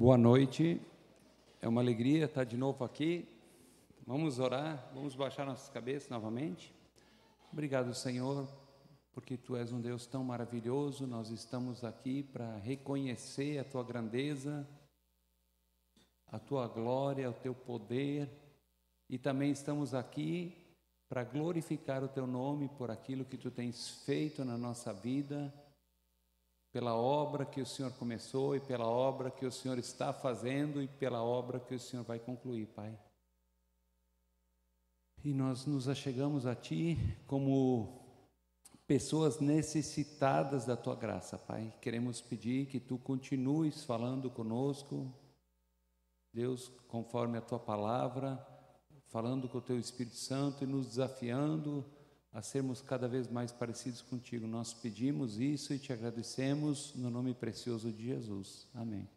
Boa noite, é uma alegria estar de novo aqui. Vamos orar, vamos baixar nossas cabeças novamente. Obrigado, Senhor, porque Tu és um Deus tão maravilhoso. Nós estamos aqui para reconhecer a Tua grandeza, a Tua glória, o Teu poder, e também estamos aqui para glorificar o Teu nome por aquilo que Tu tens feito na nossa vida pela obra que o Senhor começou e pela obra que o Senhor está fazendo e pela obra que o Senhor vai concluir, Pai. E nós nos achegamos a Ti como pessoas necessitadas da Tua graça, Pai. Queremos pedir que Tu continues falando conosco, Deus, conforme a Tua palavra, falando com o Teu Espírito Santo e nos desafiando a sermos cada vez mais parecidos contigo. Nós pedimos isso e te agradecemos no nome precioso de Jesus. Amém.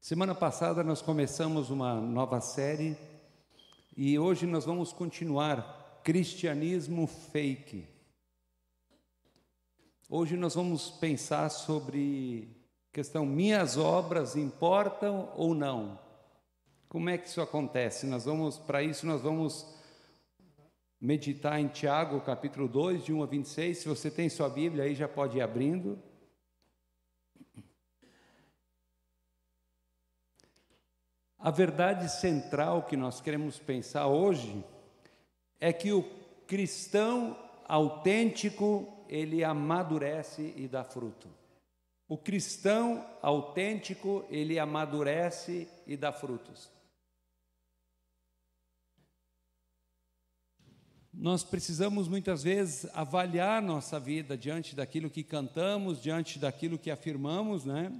Semana passada nós começamos uma nova série e hoje nós vamos continuar cristianismo fake. Hoje nós vamos pensar sobre questão minhas obras importam ou não? Como é que isso acontece? Nós vamos para isso nós vamos meditar em Tiago, capítulo 2, de 1 a 26. Se você tem sua Bíblia, aí já pode ir abrindo. A verdade central que nós queremos pensar hoje é que o cristão autêntico, ele amadurece e dá fruto. O cristão autêntico, ele amadurece e dá frutos. Nós precisamos muitas vezes avaliar nossa vida diante daquilo que cantamos, diante daquilo que afirmamos, né?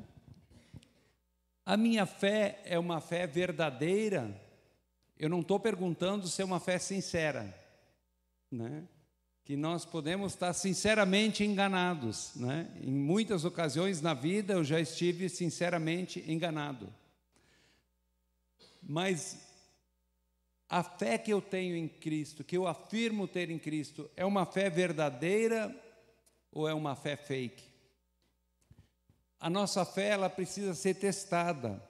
A minha fé é uma fé verdadeira. Eu não estou perguntando se é uma fé sincera, né? Que nós podemos estar sinceramente enganados, né? Em muitas ocasiões na vida eu já estive sinceramente enganado. Mas a fé que eu tenho em Cristo, que eu afirmo ter em Cristo, é uma fé verdadeira ou é uma fé fake? A nossa fé ela precisa ser testada.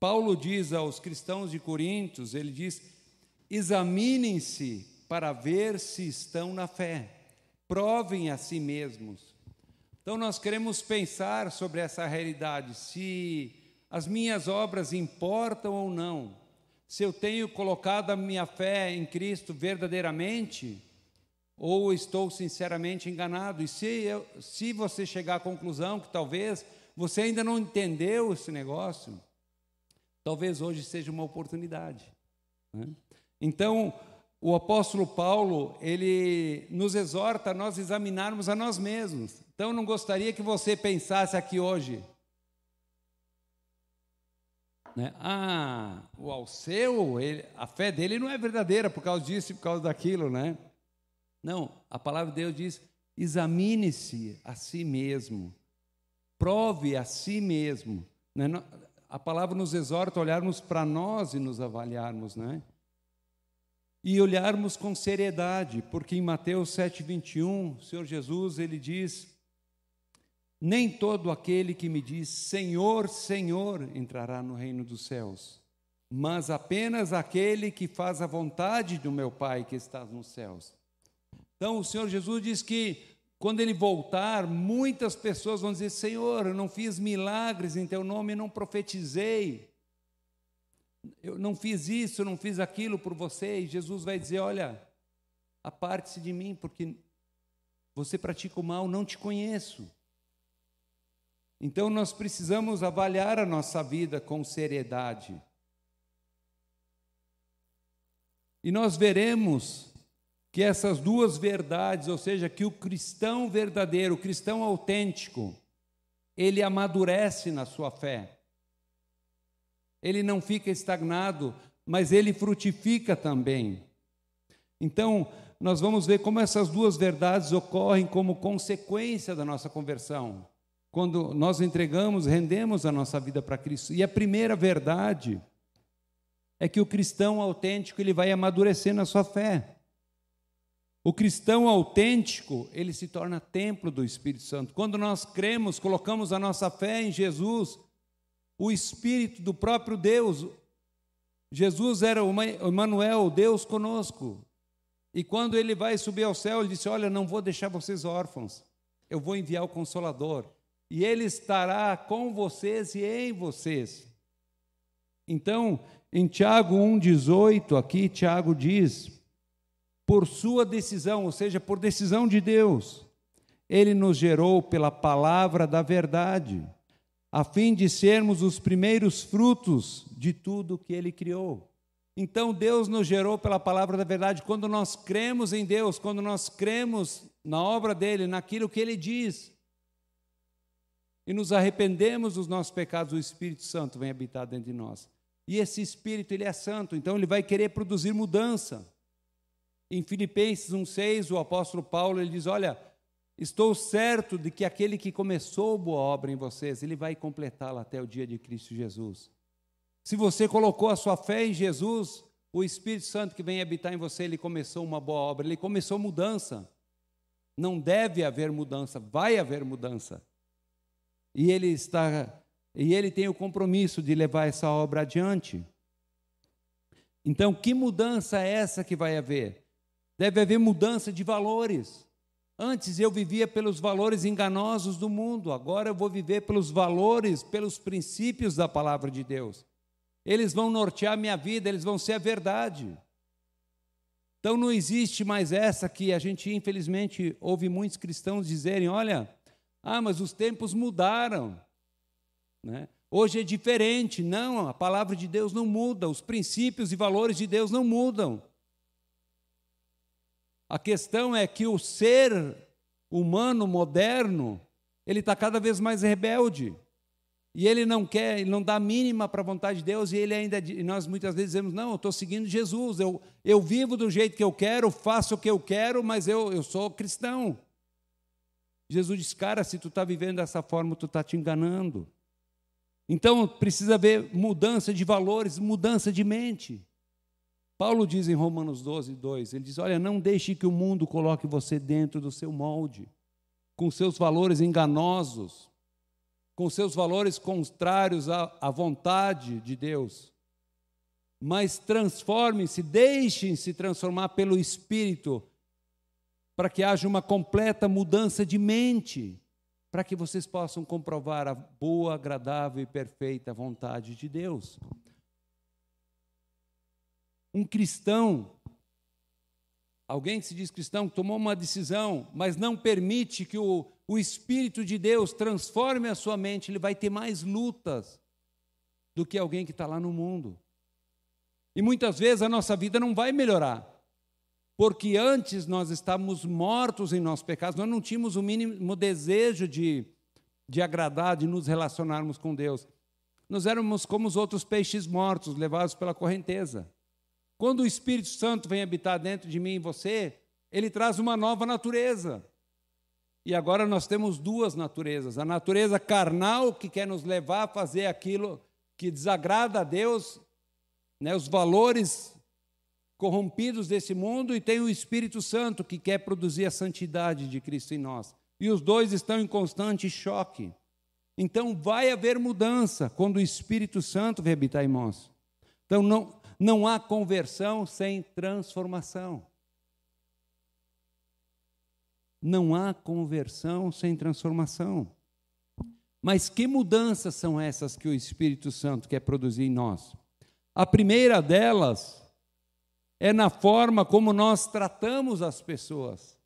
Paulo diz aos cristãos de Coríntios, ele diz: examinem-se para ver se estão na fé, provem a si mesmos. Então nós queremos pensar sobre essa realidade, se as minhas obras importam ou não se eu tenho colocado a minha fé em Cristo verdadeiramente, ou estou sinceramente enganado. E se, eu, se você chegar à conclusão que talvez você ainda não entendeu esse negócio, talvez hoje seja uma oportunidade. Né? Então, o apóstolo Paulo, ele nos exorta a nós examinarmos a nós mesmos. Então, eu não gostaria que você pensasse aqui hoje, né? Ah, o Alceu, ele, a fé dele não é verdadeira por causa disso e por causa daquilo, né? Não, a palavra de Deus diz: examine-se a si mesmo, prove a si mesmo. Né? A palavra nos exorta a olharmos para nós e nos avaliarmos, né? E olharmos com seriedade, porque em Mateus 7,21, o Senhor Jesus, ele diz nem todo aquele que me diz Senhor, Senhor entrará no reino dos céus, mas apenas aquele que faz a vontade do meu Pai que está nos céus. Então o Senhor Jesus diz que quando ele voltar, muitas pessoas vão dizer: Senhor, eu não fiz milagres em teu nome, não profetizei, eu não fiz isso, não fiz aquilo por você. E Jesus vai dizer: Olha, aparte-se de mim, porque você pratica o mal, não te conheço. Então nós precisamos avaliar a nossa vida com seriedade. E nós veremos que essas duas verdades, ou seja, que o cristão verdadeiro, o cristão autêntico, ele amadurece na sua fé. Ele não fica estagnado, mas ele frutifica também. Então, nós vamos ver como essas duas verdades ocorrem como consequência da nossa conversão quando nós entregamos, rendemos a nossa vida para Cristo. E a primeira verdade é que o cristão autêntico ele vai amadurecer na sua fé. O cristão autêntico, ele se torna templo do Espírito Santo. Quando nós cremos, colocamos a nossa fé em Jesus, o Espírito do próprio Deus. Jesus era o Emmanuel, Deus conosco. E quando ele vai subir ao céu, ele disse: Olha, não vou deixar vocês órfãos, eu vou enviar o Consolador, e ele estará com vocês e em vocês. Então, em Tiago 1,18, aqui, Tiago diz: Por sua decisão, ou seja, por decisão de Deus, ele nos gerou pela palavra da verdade, a fim de sermos os primeiros frutos de tudo que ele criou. Então Deus nos gerou pela palavra da verdade. Quando nós cremos em Deus, quando nós cremos na obra dele, naquilo que ele diz, e nos arrependemos dos nossos pecados, o Espírito Santo vem habitar dentro de nós. E esse Espírito, ele é santo, então ele vai querer produzir mudança. Em Filipenses 1:6, o apóstolo Paulo ele diz: "Olha, estou certo de que aquele que começou boa obra em vocês, ele vai completá-la até o dia de Cristo Jesus." Se você colocou a sua fé em Jesus, o Espírito Santo que vem habitar em você, ele começou uma boa obra, ele começou mudança. Não deve haver mudança, vai haver mudança. E ele está e ele tem o compromisso de levar essa obra adiante. Então, que mudança é essa que vai haver? Deve haver mudança de valores. Antes eu vivia pelos valores enganosos do mundo, agora eu vou viver pelos valores, pelos princípios da palavra de Deus eles vão nortear minha vida, eles vão ser a verdade. Então não existe mais essa que a gente, infelizmente, ouve muitos cristãos dizerem: olha, ah, mas os tempos mudaram. Né? Hoje é diferente. Não, a palavra de Deus não muda, os princípios e valores de Deus não mudam. A questão é que o ser humano moderno, ele está cada vez mais rebelde. E ele não quer, ele não dá mínima para a vontade de Deus, e ele ainda, e nós muitas vezes dizemos, não, eu estou seguindo Jesus, eu, eu vivo do jeito que eu quero, faço o que eu quero, mas eu, eu sou cristão. Jesus diz, cara, se tu está vivendo dessa forma, tu está te enganando. Então precisa haver mudança de valores, mudança de mente. Paulo diz em Romanos 12, 2, ele diz: Olha, não deixe que o mundo coloque você dentro do seu molde, com seus valores enganosos com seus valores contrários à, à vontade de Deus. Mas transformem-se, deixem-se transformar pelo Espírito, para que haja uma completa mudança de mente, para que vocês possam comprovar a boa, agradável e perfeita vontade de Deus. Um cristão, alguém que se diz cristão, tomou uma decisão, mas não permite que o, o Espírito de Deus transforme a sua mente, ele vai ter mais lutas do que alguém que está lá no mundo. E muitas vezes a nossa vida não vai melhorar, porque antes nós estávamos mortos em nossos pecados, nós não tínhamos o mínimo desejo de, de agradar, de nos relacionarmos com Deus. Nós éramos como os outros peixes mortos, levados pela correnteza. Quando o Espírito Santo vem habitar dentro de mim e você, ele traz uma nova natureza. E agora nós temos duas naturezas: a natureza carnal, que quer nos levar a fazer aquilo que desagrada a Deus, né, os valores corrompidos desse mundo, e tem o Espírito Santo, que quer produzir a santidade de Cristo em nós. E os dois estão em constante choque. Então vai haver mudança quando o Espírito Santo vem habitar em nós. Então não, não há conversão sem transformação. Não há conversão sem transformação. Mas que mudanças são essas que o Espírito Santo quer produzir em nós? A primeira delas é na forma como nós tratamos as pessoas.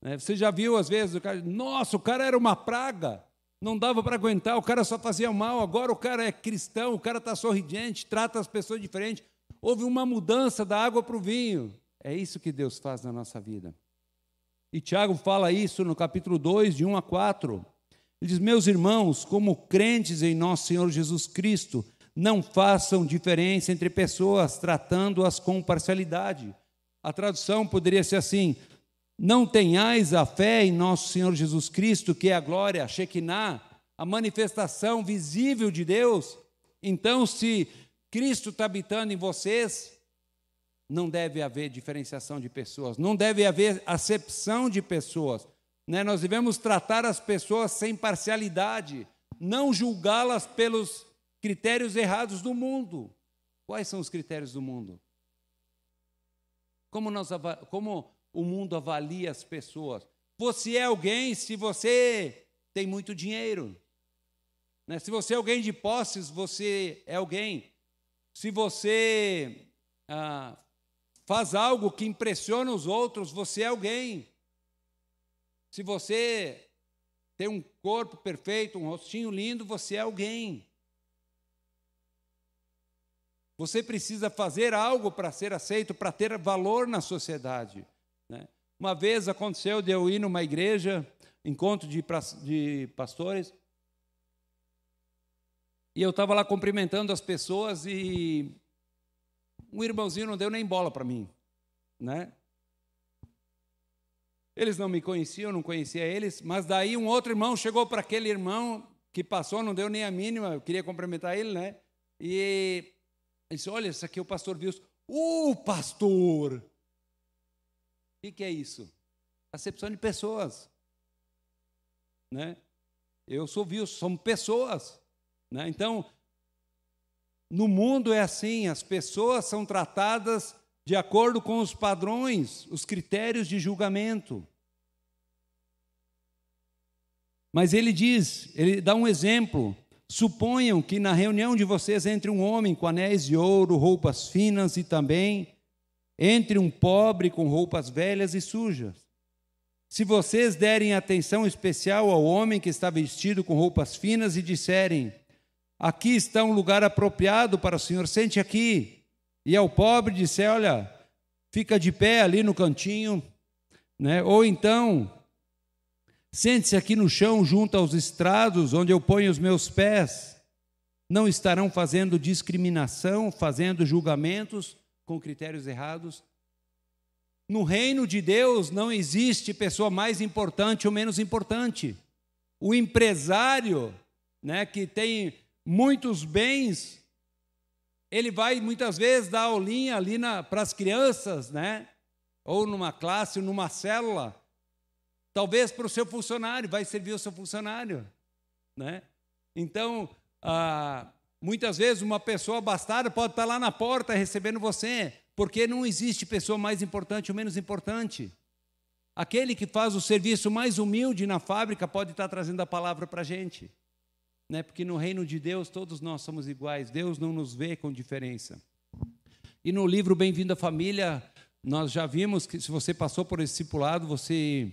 Né, você já viu, às vezes, o cara, nossa, o cara era uma praga, não dava para aguentar, o cara só fazia mal, agora o cara é cristão, o cara está sorridente, trata as pessoas diferente. Houve uma mudança da água para o vinho. É isso que Deus faz na nossa vida. E Tiago fala isso no capítulo 2, de 1 a 4. Ele diz: Meus irmãos, como crentes em nosso Senhor Jesus Cristo, não façam diferença entre pessoas, tratando-as com parcialidade. A tradução poderia ser assim: Não tenhais a fé em nosso Senhor Jesus Cristo, que é a glória, a Shekinah, a manifestação visível de Deus. Então, se Cristo está habitando em vocês, não deve haver diferenciação de pessoas, não deve haver acepção de pessoas. Né? Nós devemos tratar as pessoas sem parcialidade, não julgá-las pelos critérios errados do mundo. Quais são os critérios do mundo? Como, nós, como o mundo avalia as pessoas? Você é alguém se você tem muito dinheiro. Né? Se você é alguém de posses, você é alguém. Se você ah, faz algo que impressiona os outros, você é alguém. Se você tem um corpo perfeito, um rostinho lindo, você é alguém. Você precisa fazer algo para ser aceito, para ter valor na sociedade. Né? Uma vez aconteceu de eu ir numa igreja, encontro de, de pastores, e eu estava lá cumprimentando as pessoas e um irmãozinho não deu nem bola para mim, né? Eles não me conheciam, não conhecia eles, mas daí um outro irmão chegou para aquele irmão que passou, não deu nem a mínima, eu queria cumprimentar ele, né? E ele disse: Olha, esse aqui é o pastor Wilson. O pastor! O que, que é isso? Acepção de pessoas. Né? Eu sou Wilson, somos pessoas. Né? Então, no mundo é assim: as pessoas são tratadas de acordo com os padrões, os critérios de julgamento. Mas ele diz, ele dá um exemplo. Suponham que na reunião de vocês entre um homem com anéis de ouro, roupas finas e também entre um pobre com roupas velhas e sujas. Se vocês derem atenção especial ao homem que está vestido com roupas finas e disserem: Aqui está um lugar apropriado para o senhor, sente aqui. E ao pobre disser: Olha, fica de pé ali no cantinho. Né? Ou então, Sente-se aqui no chão, junto aos estrados, onde eu ponho os meus pés. Não estarão fazendo discriminação, fazendo julgamentos com critérios errados. No reino de Deus não existe pessoa mais importante ou menos importante. O empresário, né, que tem muitos bens, ele vai muitas vezes dar aulinha ali para as crianças, né? Ou numa classe, numa célula, Talvez para o seu funcionário, vai servir o seu funcionário. Né? Então, ah, muitas vezes uma pessoa abastada pode estar lá na porta recebendo você, porque não existe pessoa mais importante ou menos importante. Aquele que faz o serviço mais humilde na fábrica pode estar trazendo a palavra para a gente. Né? Porque no reino de Deus todos nós somos iguais, Deus não nos vê com diferença. E no livro Bem-vindo à Família, nós já vimos que se você passou por esse discipulado, você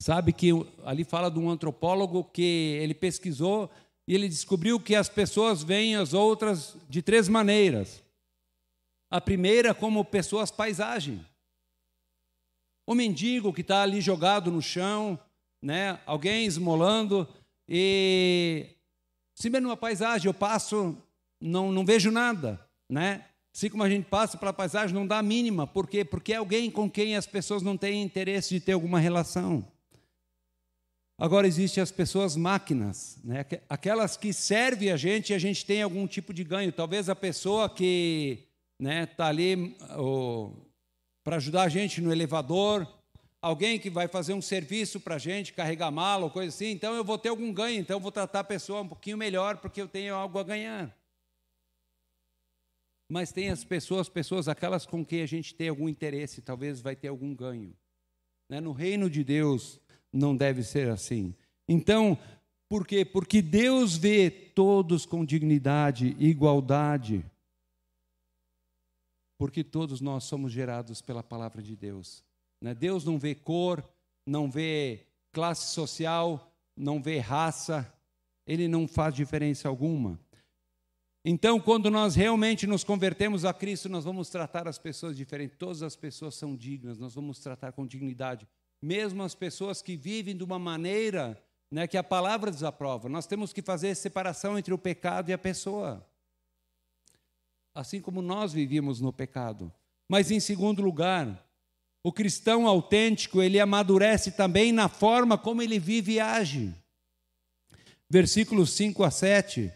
Sabe que ali fala de um antropólogo que ele pesquisou e ele descobriu que as pessoas veem as outras de três maneiras. A primeira, como pessoas paisagem. O mendigo que está ali jogado no chão, né? alguém esmolando, e se vê numa paisagem, eu passo, não, não vejo nada. Né? Assim como a gente passa pela paisagem, não dá a mínima. Por quê? Porque é alguém com quem as pessoas não têm interesse de ter alguma relação. Agora existem as pessoas máquinas, né? aquelas que servem a gente e a gente tem algum tipo de ganho. Talvez a pessoa que está né, tá ali para ajudar a gente no elevador, alguém que vai fazer um serviço para a gente, carregar mala ou coisa assim, então eu vou ter algum ganho, então eu vou tratar a pessoa um pouquinho melhor porque eu tenho algo a ganhar. Mas tem as pessoas, pessoas aquelas com quem a gente tem algum interesse, talvez vai ter algum ganho. Né? No reino de Deus, não deve ser assim. Então, por quê? Porque Deus vê todos com dignidade igualdade. Porque todos nós somos gerados pela palavra de Deus. Né? Deus não vê cor, não vê classe social, não vê raça, ele não faz diferença alguma. Então, quando nós realmente nos convertemos a Cristo, nós vamos tratar as pessoas diferente. Todas as pessoas são dignas, nós vamos tratar com dignidade mesmo as pessoas que vivem de uma maneira né, que a palavra desaprova. Nós temos que fazer separação entre o pecado e a pessoa. Assim como nós vivíamos no pecado. Mas, em segundo lugar, o cristão autêntico, ele amadurece também na forma como ele vive e age. Versículos 5 a 7.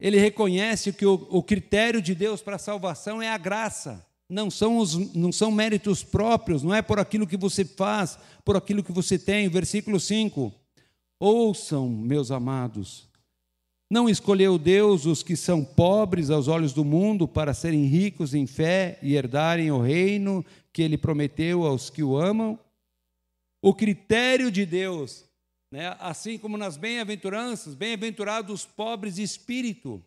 Ele reconhece que o, o critério de Deus para a salvação é a graça não são, os, não são méritos próprios, não é por aquilo que você faz, por aquilo que você tem. Versículo 5: Ouçam, meus amados, Não escolheu Deus os que são pobres aos olhos do mundo para serem ricos em fé e herdarem o reino que ele prometeu aos que o amam? O critério de Deus, né? assim como nas bem-aventuranças, bem-aventurados os pobres de espírito.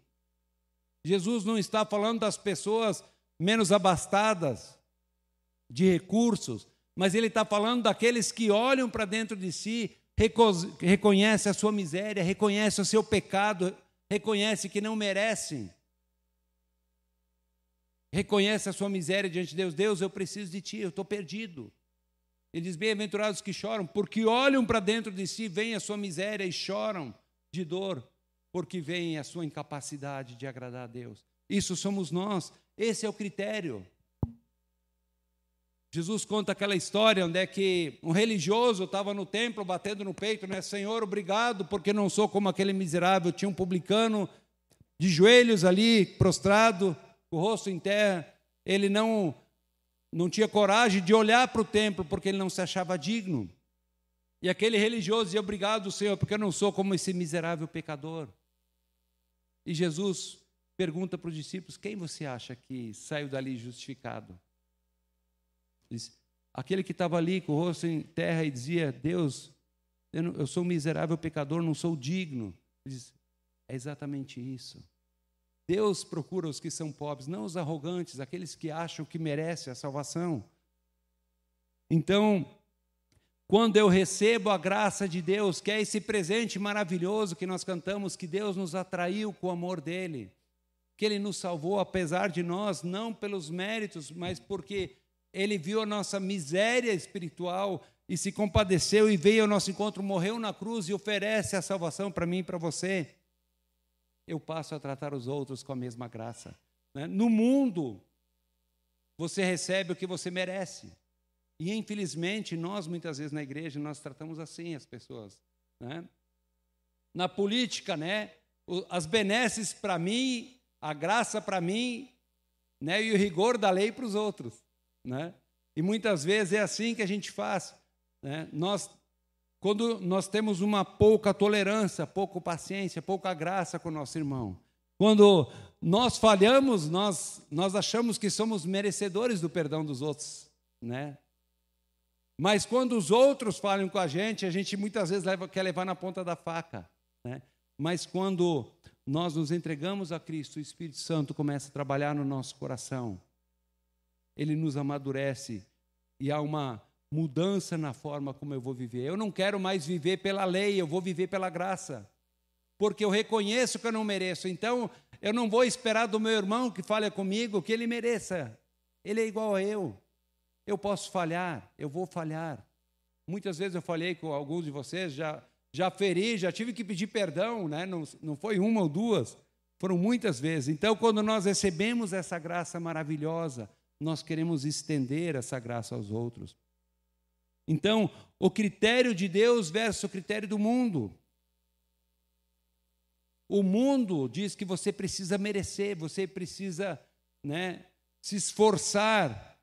Jesus não está falando das pessoas menos abastadas de recursos, mas ele está falando daqueles que olham para dentro de si, reconhecem a sua miséria, reconhecem o seu pecado, reconhecem que não merecem. Reconhece a sua miséria diante de Deus. Deus, eu preciso de ti, eu estou perdido. Ele diz: Bem-aventurados que choram, porque olham para dentro de si, veem a sua miséria e choram de dor, porque veem a sua incapacidade de agradar a Deus. Isso somos nós, esse é o critério. Jesus conta aquela história onde é que um religioso estava no templo batendo no peito, né? Senhor, obrigado, porque não sou como aquele miserável. Tinha um publicano de joelhos ali, prostrado, o rosto em terra. Ele não, não tinha coragem de olhar para o templo, porque ele não se achava digno. E aquele religioso dizia: Obrigado, Senhor, porque eu não sou como esse miserável pecador. E Jesus pergunta para os discípulos: Quem você acha que saiu dali justificado? Diz, aquele que estava ali com o rosto em terra e dizia: Deus, eu, não, eu sou um miserável pecador, não sou digno. Diz, é exatamente isso. Deus procura os que são pobres, não os arrogantes, aqueles que acham que merecem a salvação. Então, quando eu recebo a graça de Deus, que é esse presente maravilhoso que nós cantamos, que Deus nos atraiu com o amor dele, que ele nos salvou apesar de nós, não pelos méritos, mas porque ele viu a nossa miséria espiritual e se compadeceu e veio ao nosso encontro, morreu na cruz e oferece a salvação para mim e para você eu passo a tratar os outros com a mesma graça. Né? No mundo, você recebe o que você merece. E infelizmente, nós muitas vezes na igreja, nós tratamos assim as pessoas. Né? Na política, né? as benesses para mim, a graça para mim, né? e o rigor da lei para os outros. Né? E muitas vezes é assim que a gente faz. Né? Nós quando nós temos uma pouca tolerância, pouca paciência, pouca graça com o nosso irmão. Quando nós falhamos, nós, nós achamos que somos merecedores do perdão dos outros, né? Mas quando os outros falham com a gente, a gente muitas vezes leva, quer levar na ponta da faca, né? Mas quando nós nos entregamos a Cristo, o Espírito Santo começa a trabalhar no nosso coração. Ele nos amadurece e há uma mudança na forma como eu vou viver. Eu não quero mais viver pela lei, eu vou viver pela graça. Porque eu reconheço que eu não mereço. Então, eu não vou esperar do meu irmão que fale comigo que ele mereça. Ele é igual a eu. Eu posso falhar, eu vou falhar. Muitas vezes eu falhei com alguns de vocês, já, já feri, já tive que pedir perdão, né? não, não foi uma ou duas, foram muitas vezes. Então, quando nós recebemos essa graça maravilhosa, nós queremos estender essa graça aos outros. Então, o critério de Deus versus o critério do mundo. O mundo diz que você precisa merecer, você precisa né, se esforçar.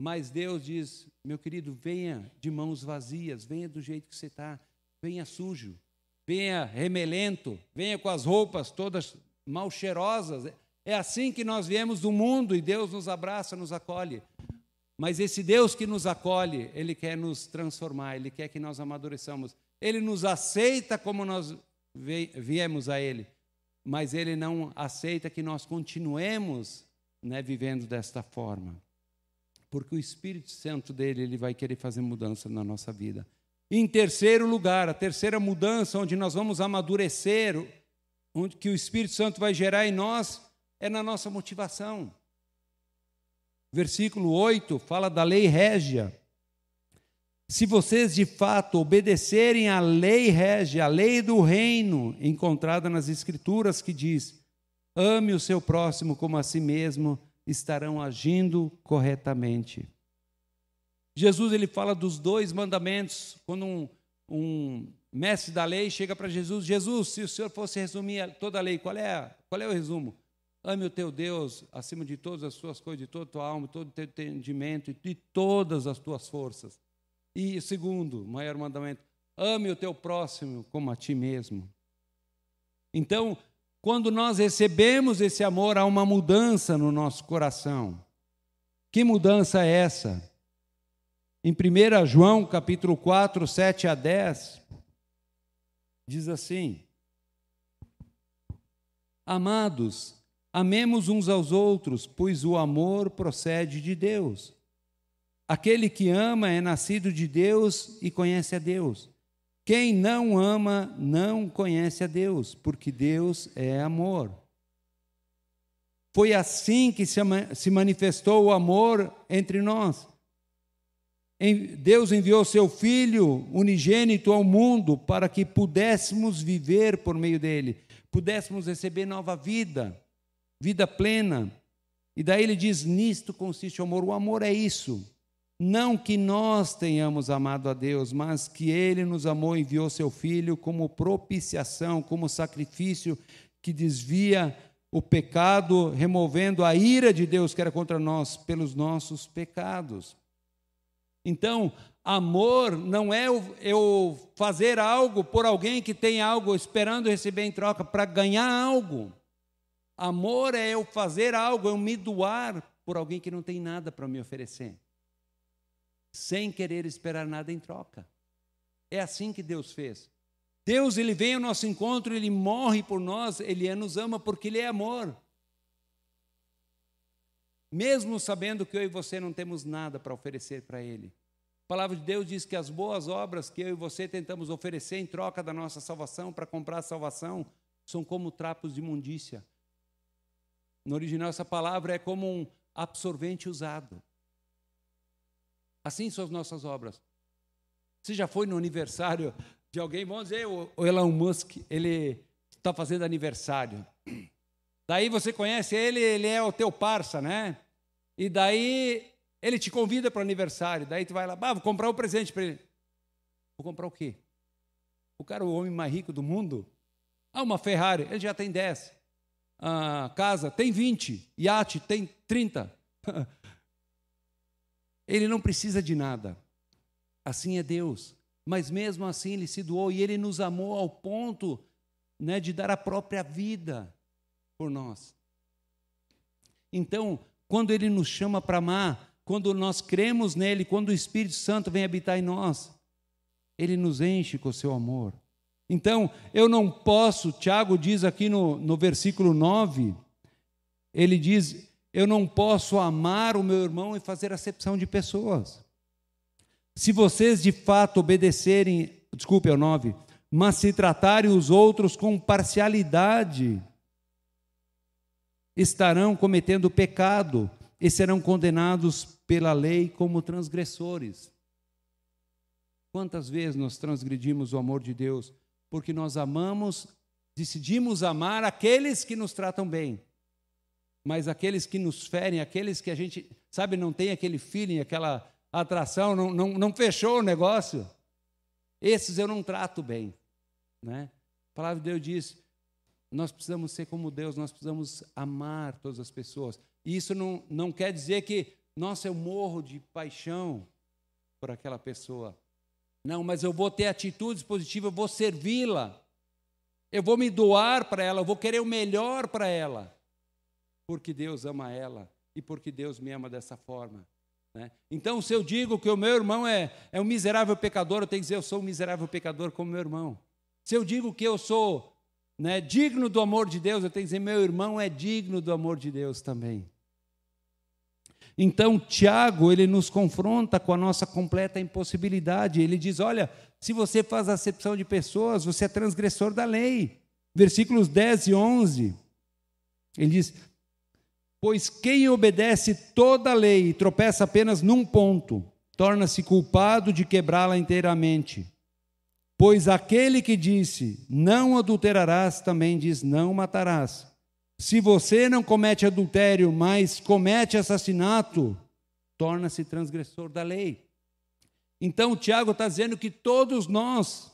Mas Deus diz: meu querido, venha de mãos vazias, venha do jeito que você está, venha sujo, venha remelento, venha com as roupas todas mal cheirosas. É assim que nós viemos do mundo e Deus nos abraça, nos acolhe. Mas esse Deus que nos acolhe, Ele quer nos transformar, Ele quer que nós amadureçamos. Ele nos aceita como nós viemos a Ele, mas Ele não aceita que nós continuemos né, vivendo desta forma. Porque o Espírito Santo dele, Ele vai querer fazer mudança na nossa vida. Em terceiro lugar, a terceira mudança, onde nós vamos amadurecer, onde que o Espírito Santo vai gerar em nós, é na nossa motivação versículo 8, fala da lei régia. Se vocês de fato obedecerem à lei régia, à lei do reino, encontrada nas Escrituras, que diz: ame o seu próximo como a si mesmo, estarão agindo corretamente. Jesus ele fala dos dois mandamentos. Quando um, um mestre da lei chega para Jesus, Jesus, se o senhor fosse resumir toda a lei, qual é, qual é o resumo? Ame o teu Deus acima de todas as tuas coisas, de toda a tua alma, todo o teu entendimento e de todas as tuas forças. E segundo, maior mandamento, ame o teu próximo como a ti mesmo. Então, quando nós recebemos esse amor, há uma mudança no nosso coração. Que mudança é essa? Em 1 João, capítulo 4, 7 a 10, diz assim: Amados, amemos uns aos outros, pois o amor procede de Deus. Aquele que ama é nascido de Deus e conhece a Deus. Quem não ama não conhece a Deus, porque Deus é amor. Foi assim que se manifestou o amor entre nós. Deus enviou seu Filho unigênito ao mundo para que pudéssemos viver por meio dele, pudéssemos receber nova vida, vida plena. E daí ele diz: nisto consiste o amor. O amor é isso. Não que nós tenhamos amado a Deus, mas que Ele nos amou e enviou Seu Filho como propiciação, como sacrifício que desvia o pecado, removendo a ira de Deus que era contra nós pelos nossos pecados. Então, amor não é eu fazer algo por alguém que tem algo esperando receber em troca para ganhar algo. Amor é eu fazer algo, eu me doar por alguém que não tem nada para me oferecer sem querer esperar nada em troca. É assim que Deus fez. Deus, ele vem ao nosso encontro, ele morre por nós, ele nos ama porque ele é amor. Mesmo sabendo que eu e você não temos nada para oferecer para ele. A palavra de Deus diz que as boas obras que eu e você tentamos oferecer em troca da nossa salvação, para comprar a salvação, são como trapos de imundícia. No original, essa palavra é como um absorvente usado. Assim são as nossas obras. Você já foi no aniversário de alguém? Vamos dizer, o Elon Musk, ele está fazendo aniversário. Daí você conhece ele, ele é o teu parça, né? E daí ele te convida para o aniversário. Daí tu vai lá, ah, vou comprar um presente para ele. Vou comprar o quê? O cara, o homem mais rico do mundo. Ah, uma Ferrari, ele já tem 10. Ah, casa, tem 20. Iate, tem 30. Ele não precisa de nada. Assim é Deus. Mas mesmo assim ele se doou e ele nos amou ao ponto né, de dar a própria vida por nós. Então, quando ele nos chama para amar, quando nós cremos nele, quando o Espírito Santo vem habitar em nós, ele nos enche com o seu amor. Então, eu não posso, Tiago diz aqui no, no versículo 9, ele diz: eu não posso amar o meu irmão e fazer acepção de pessoas. Se vocês de fato obedecerem, desculpe, é o 9, mas se tratarem os outros com parcialidade, estarão cometendo pecado e serão condenados pela lei como transgressores. Quantas vezes nós transgredimos o amor de Deus porque nós amamos, decidimos amar aqueles que nos tratam bem, mas aqueles que nos ferem, aqueles que a gente, sabe, não tem aquele feeling, aquela atração, não, não, não fechou o negócio, esses eu não trato bem. Né? A palavra de Deus diz: nós precisamos ser como Deus, nós precisamos amar todas as pessoas. E isso não, não quer dizer que, nossa, eu morro de paixão por aquela pessoa. Não, mas eu vou ter atitudes positivas, eu vou servi-la, eu vou me doar para ela, eu vou querer o melhor para ela porque Deus ama ela e porque Deus me ama dessa forma. Né? Então, se eu digo que o meu irmão é, é um miserável pecador, eu tenho que dizer eu sou um miserável pecador como meu irmão. Se eu digo que eu sou né, digno do amor de Deus, eu tenho que dizer meu irmão é digno do amor de Deus também. Então, Tiago, ele nos confronta com a nossa completa impossibilidade. Ele diz: olha, se você faz acepção de pessoas, você é transgressor da lei. Versículos 10 e 11. Ele diz: Pois quem obedece toda a lei e tropeça apenas num ponto, torna-se culpado de quebrá-la inteiramente. Pois aquele que disse, não adulterarás, também diz, não matarás. Se você não comete adultério, mas comete assassinato, torna-se transgressor da lei. Então, Tiago está dizendo que todos nós,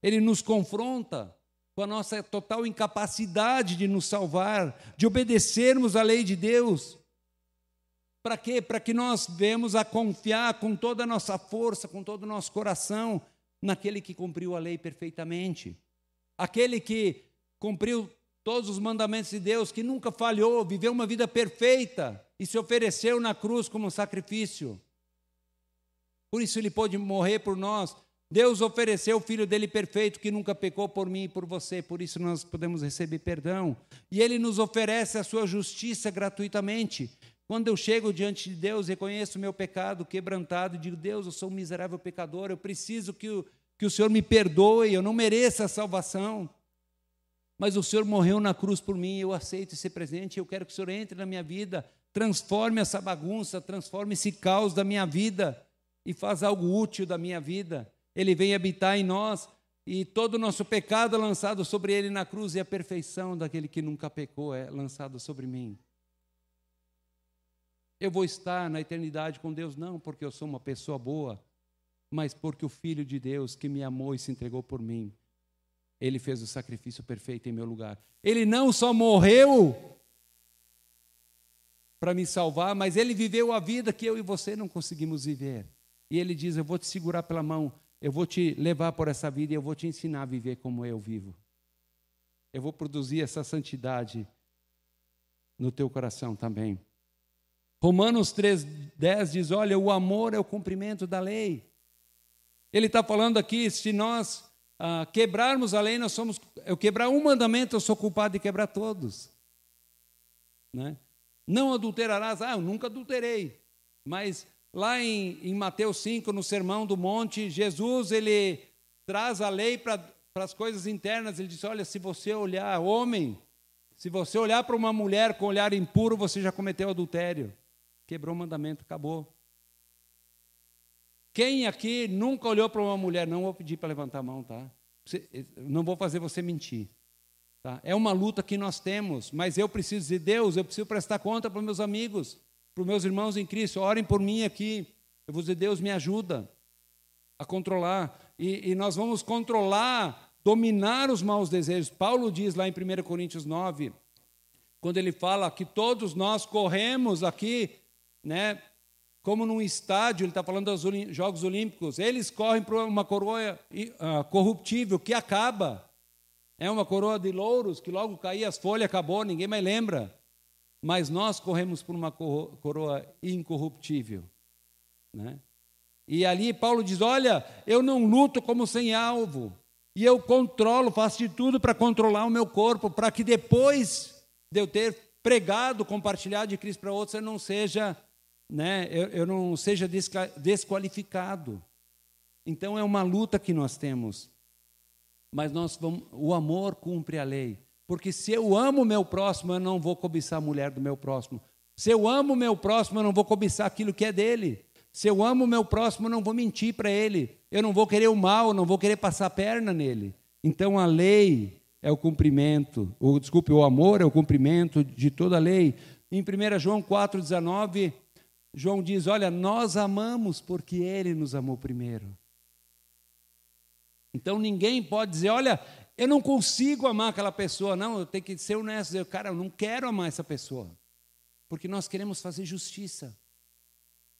ele nos confronta com a nossa total incapacidade de nos salvar, de obedecermos à lei de Deus. Para quê? Para que nós venhamos a confiar com toda a nossa força, com todo o nosso coração, naquele que cumpriu a lei perfeitamente. aquele que cumpriu todos os mandamentos de Deus, que nunca falhou, viveu uma vida perfeita e se ofereceu na cruz como sacrifício. Por isso ele pôde morrer por nós. Deus ofereceu o filho dele perfeito que nunca pecou por mim e por você, por isso nós podemos receber perdão. E ele nos oferece a sua justiça gratuitamente. Quando eu chego diante de Deus, reconheço o meu pecado quebrantado e digo: Deus, eu sou um miserável pecador, eu preciso que o, que o Senhor me perdoe, eu não mereço a salvação mas o Senhor morreu na cruz por mim, eu aceito esse presente, eu quero que o Senhor entre na minha vida, transforme essa bagunça, transforme esse caos da minha vida e faz algo útil da minha vida. Ele vem habitar em nós e todo o nosso pecado lançado sobre ele na cruz e a perfeição daquele que nunca pecou é lançado sobre mim. Eu vou estar na eternidade com Deus não porque eu sou uma pessoa boa, mas porque o filho de Deus que me amou e se entregou por mim ele fez o sacrifício perfeito em meu lugar. Ele não só morreu para me salvar, mas ele viveu a vida que eu e você não conseguimos viver. E ele diz: Eu vou te segurar pela mão, eu vou te levar por essa vida e eu vou te ensinar a viver como eu vivo. Eu vou produzir essa santidade no teu coração também. Romanos 3,10 diz: Olha, o amor é o cumprimento da lei. Ele está falando aqui, se nós ah, quebrarmos a lei, nós somos. Eu quebrar um mandamento, eu sou culpado de quebrar todos. Né? Não adulterarás, ah, eu nunca adulterei. Mas lá em, em Mateus 5, no Sermão do Monte, Jesus ele traz a lei para as coisas internas. Ele diz: olha, se você olhar, homem, se você olhar para uma mulher com olhar impuro, você já cometeu adultério. Quebrou o mandamento, acabou. Quem aqui nunca olhou para uma mulher? Não vou pedir para levantar a mão, tá? Não vou fazer você mentir. Tá? É uma luta que nós temos, mas eu preciso de Deus, eu preciso prestar conta para meus amigos, para os meus irmãos em Cristo. Orem por mim aqui. Eu vou dizer, Deus me ajuda a controlar. E, e nós vamos controlar, dominar os maus desejos. Paulo diz lá em 1 Coríntios 9, quando ele fala que todos nós corremos aqui, né, como num estádio, ele está falando dos Jogos Olímpicos, eles correm para uma coroa uh, corruptível que acaba. É uma coroa de louros que logo caía as folhas, acabou, ninguém mais lembra. Mas nós corremos por uma coroa incorruptível. Né? E ali Paulo diz: Olha, eu não luto como sem alvo, e eu controlo, faço de tudo para controlar o meu corpo, para que depois de eu ter pregado, compartilhado de Cristo para outros, eu não seja né, eu, eu não seja desqualificado. Então é uma luta que nós temos. Mas nós vamos, o amor cumpre a lei. Porque se eu amo o meu próximo, eu não vou cobiçar a mulher do meu próximo. Se eu amo o meu próximo, eu não vou cobiçar aquilo que é dele. Se eu amo o meu próximo, eu não vou mentir para ele. Eu não vou querer o mal, eu não vou querer passar a perna nele. Então a lei é o cumprimento, ou desculpe, o amor é o cumprimento de toda a lei. Em 1 João 4,19, João diz: Olha, nós amamos porque ele nos amou primeiro. Então ninguém pode dizer: Olha, eu não consigo amar aquela pessoa. Não, eu tenho que ser honesto. Dizer, Cara, eu não quero amar essa pessoa. Porque nós queremos fazer justiça.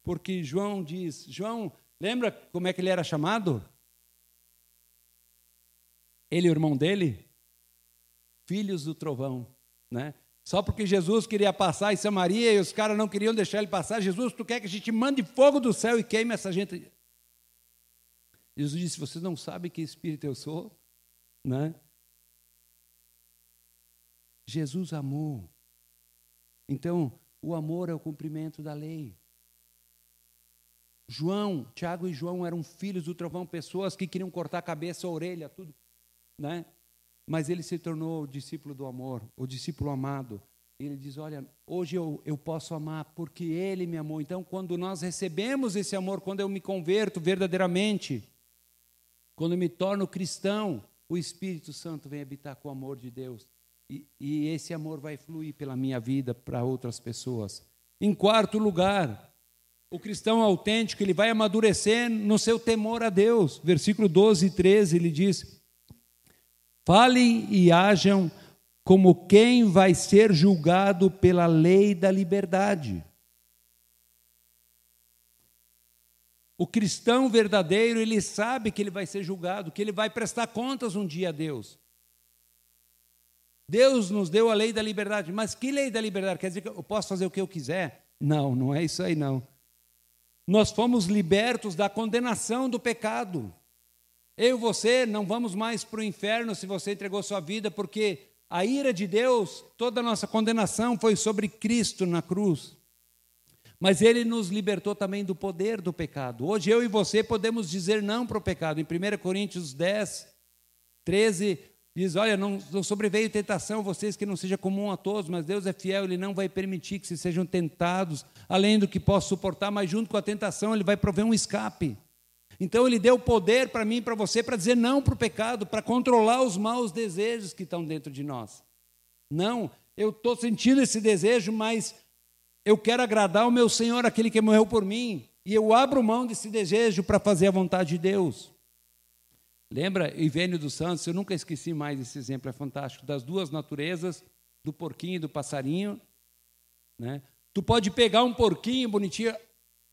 Porque João diz: João, lembra como é que ele era chamado? Ele e o irmão dele? Filhos do trovão. Né? Só porque Jesus queria passar em Samaria e os caras não queriam deixar ele passar. Jesus, tu quer que a gente mande fogo do céu e queime essa gente? Jesus disse: Vocês não sabem que espírito eu sou? Né? Jesus amou. Então, o amor é o cumprimento da lei. João, Tiago e João eram filhos do trovão, pessoas que queriam cortar a cabeça, a orelha, tudo, né? Mas ele se tornou o discípulo do amor, o discípulo amado. Ele diz: Olha, hoje eu, eu posso amar porque ele me amou. Então, quando nós recebemos esse amor, quando eu me converto verdadeiramente, quando eu me torno cristão, o Espírito Santo vem habitar com o amor de Deus. E, e esse amor vai fluir pela minha vida para outras pessoas. Em quarto lugar, o cristão autêntico, ele vai amadurecer no seu temor a Deus. Versículo 12 e 13, ele diz: Falem e hajam como quem vai ser julgado pela lei da liberdade. O cristão verdadeiro, ele sabe que ele vai ser julgado, que ele vai prestar contas um dia a Deus. Deus nos deu a lei da liberdade. Mas que lei da liberdade? Quer dizer que eu posso fazer o que eu quiser? Não, não é isso aí não. Nós fomos libertos da condenação do pecado. Eu e você não vamos mais para o inferno se você entregou sua vida, porque a ira de Deus, toda a nossa condenação foi sobre Cristo na cruz. Mas Ele nos libertou também do poder do pecado. Hoje eu e você podemos dizer não para o pecado. Em 1 Coríntios 10, 13, diz: Olha, não, não sobreveio tentação vocês que não seja comum a todos, mas Deus é fiel, Ele não vai permitir que se sejam tentados além do que posso suportar, mas junto com a tentação Ele vai prover um escape. Então Ele deu poder para mim e para você para dizer não para o pecado, para controlar os maus desejos que estão dentro de nós. Não, eu estou sentindo esse desejo, mas eu quero agradar o meu Senhor, aquele que morreu por mim, e eu abro mão desse desejo para fazer a vontade de Deus. Lembra, Ivênio dos Santos, eu nunca esqueci mais esse exemplo, é fantástico, das duas naturezas, do porquinho e do passarinho. Né? Tu pode pegar um porquinho bonitinho,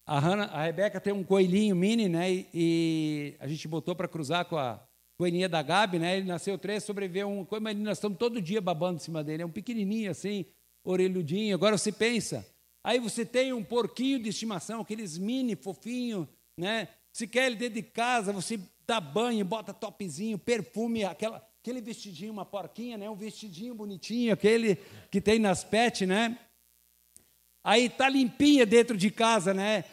a, Hannah, a Rebeca tem um coelhinho mini, né? E, e a gente botou para cruzar com a coelhinha da Gabi, né? Ele nasceu três, sobreviveu um mas nós estamos todo dia babando em cima dele. É um pequenininho assim, orelhudinho. Agora você pensa, aí você tem um porquinho de estimação, aqueles mini fofinho, né? Se quer ele dentro de casa, você dá banho, bota topzinho, perfume, aquela, aquele vestidinho, uma porquinha, né? Um vestidinho bonitinho, aquele que tem nas pets, né? Aí tá limpinha dentro de casa, né?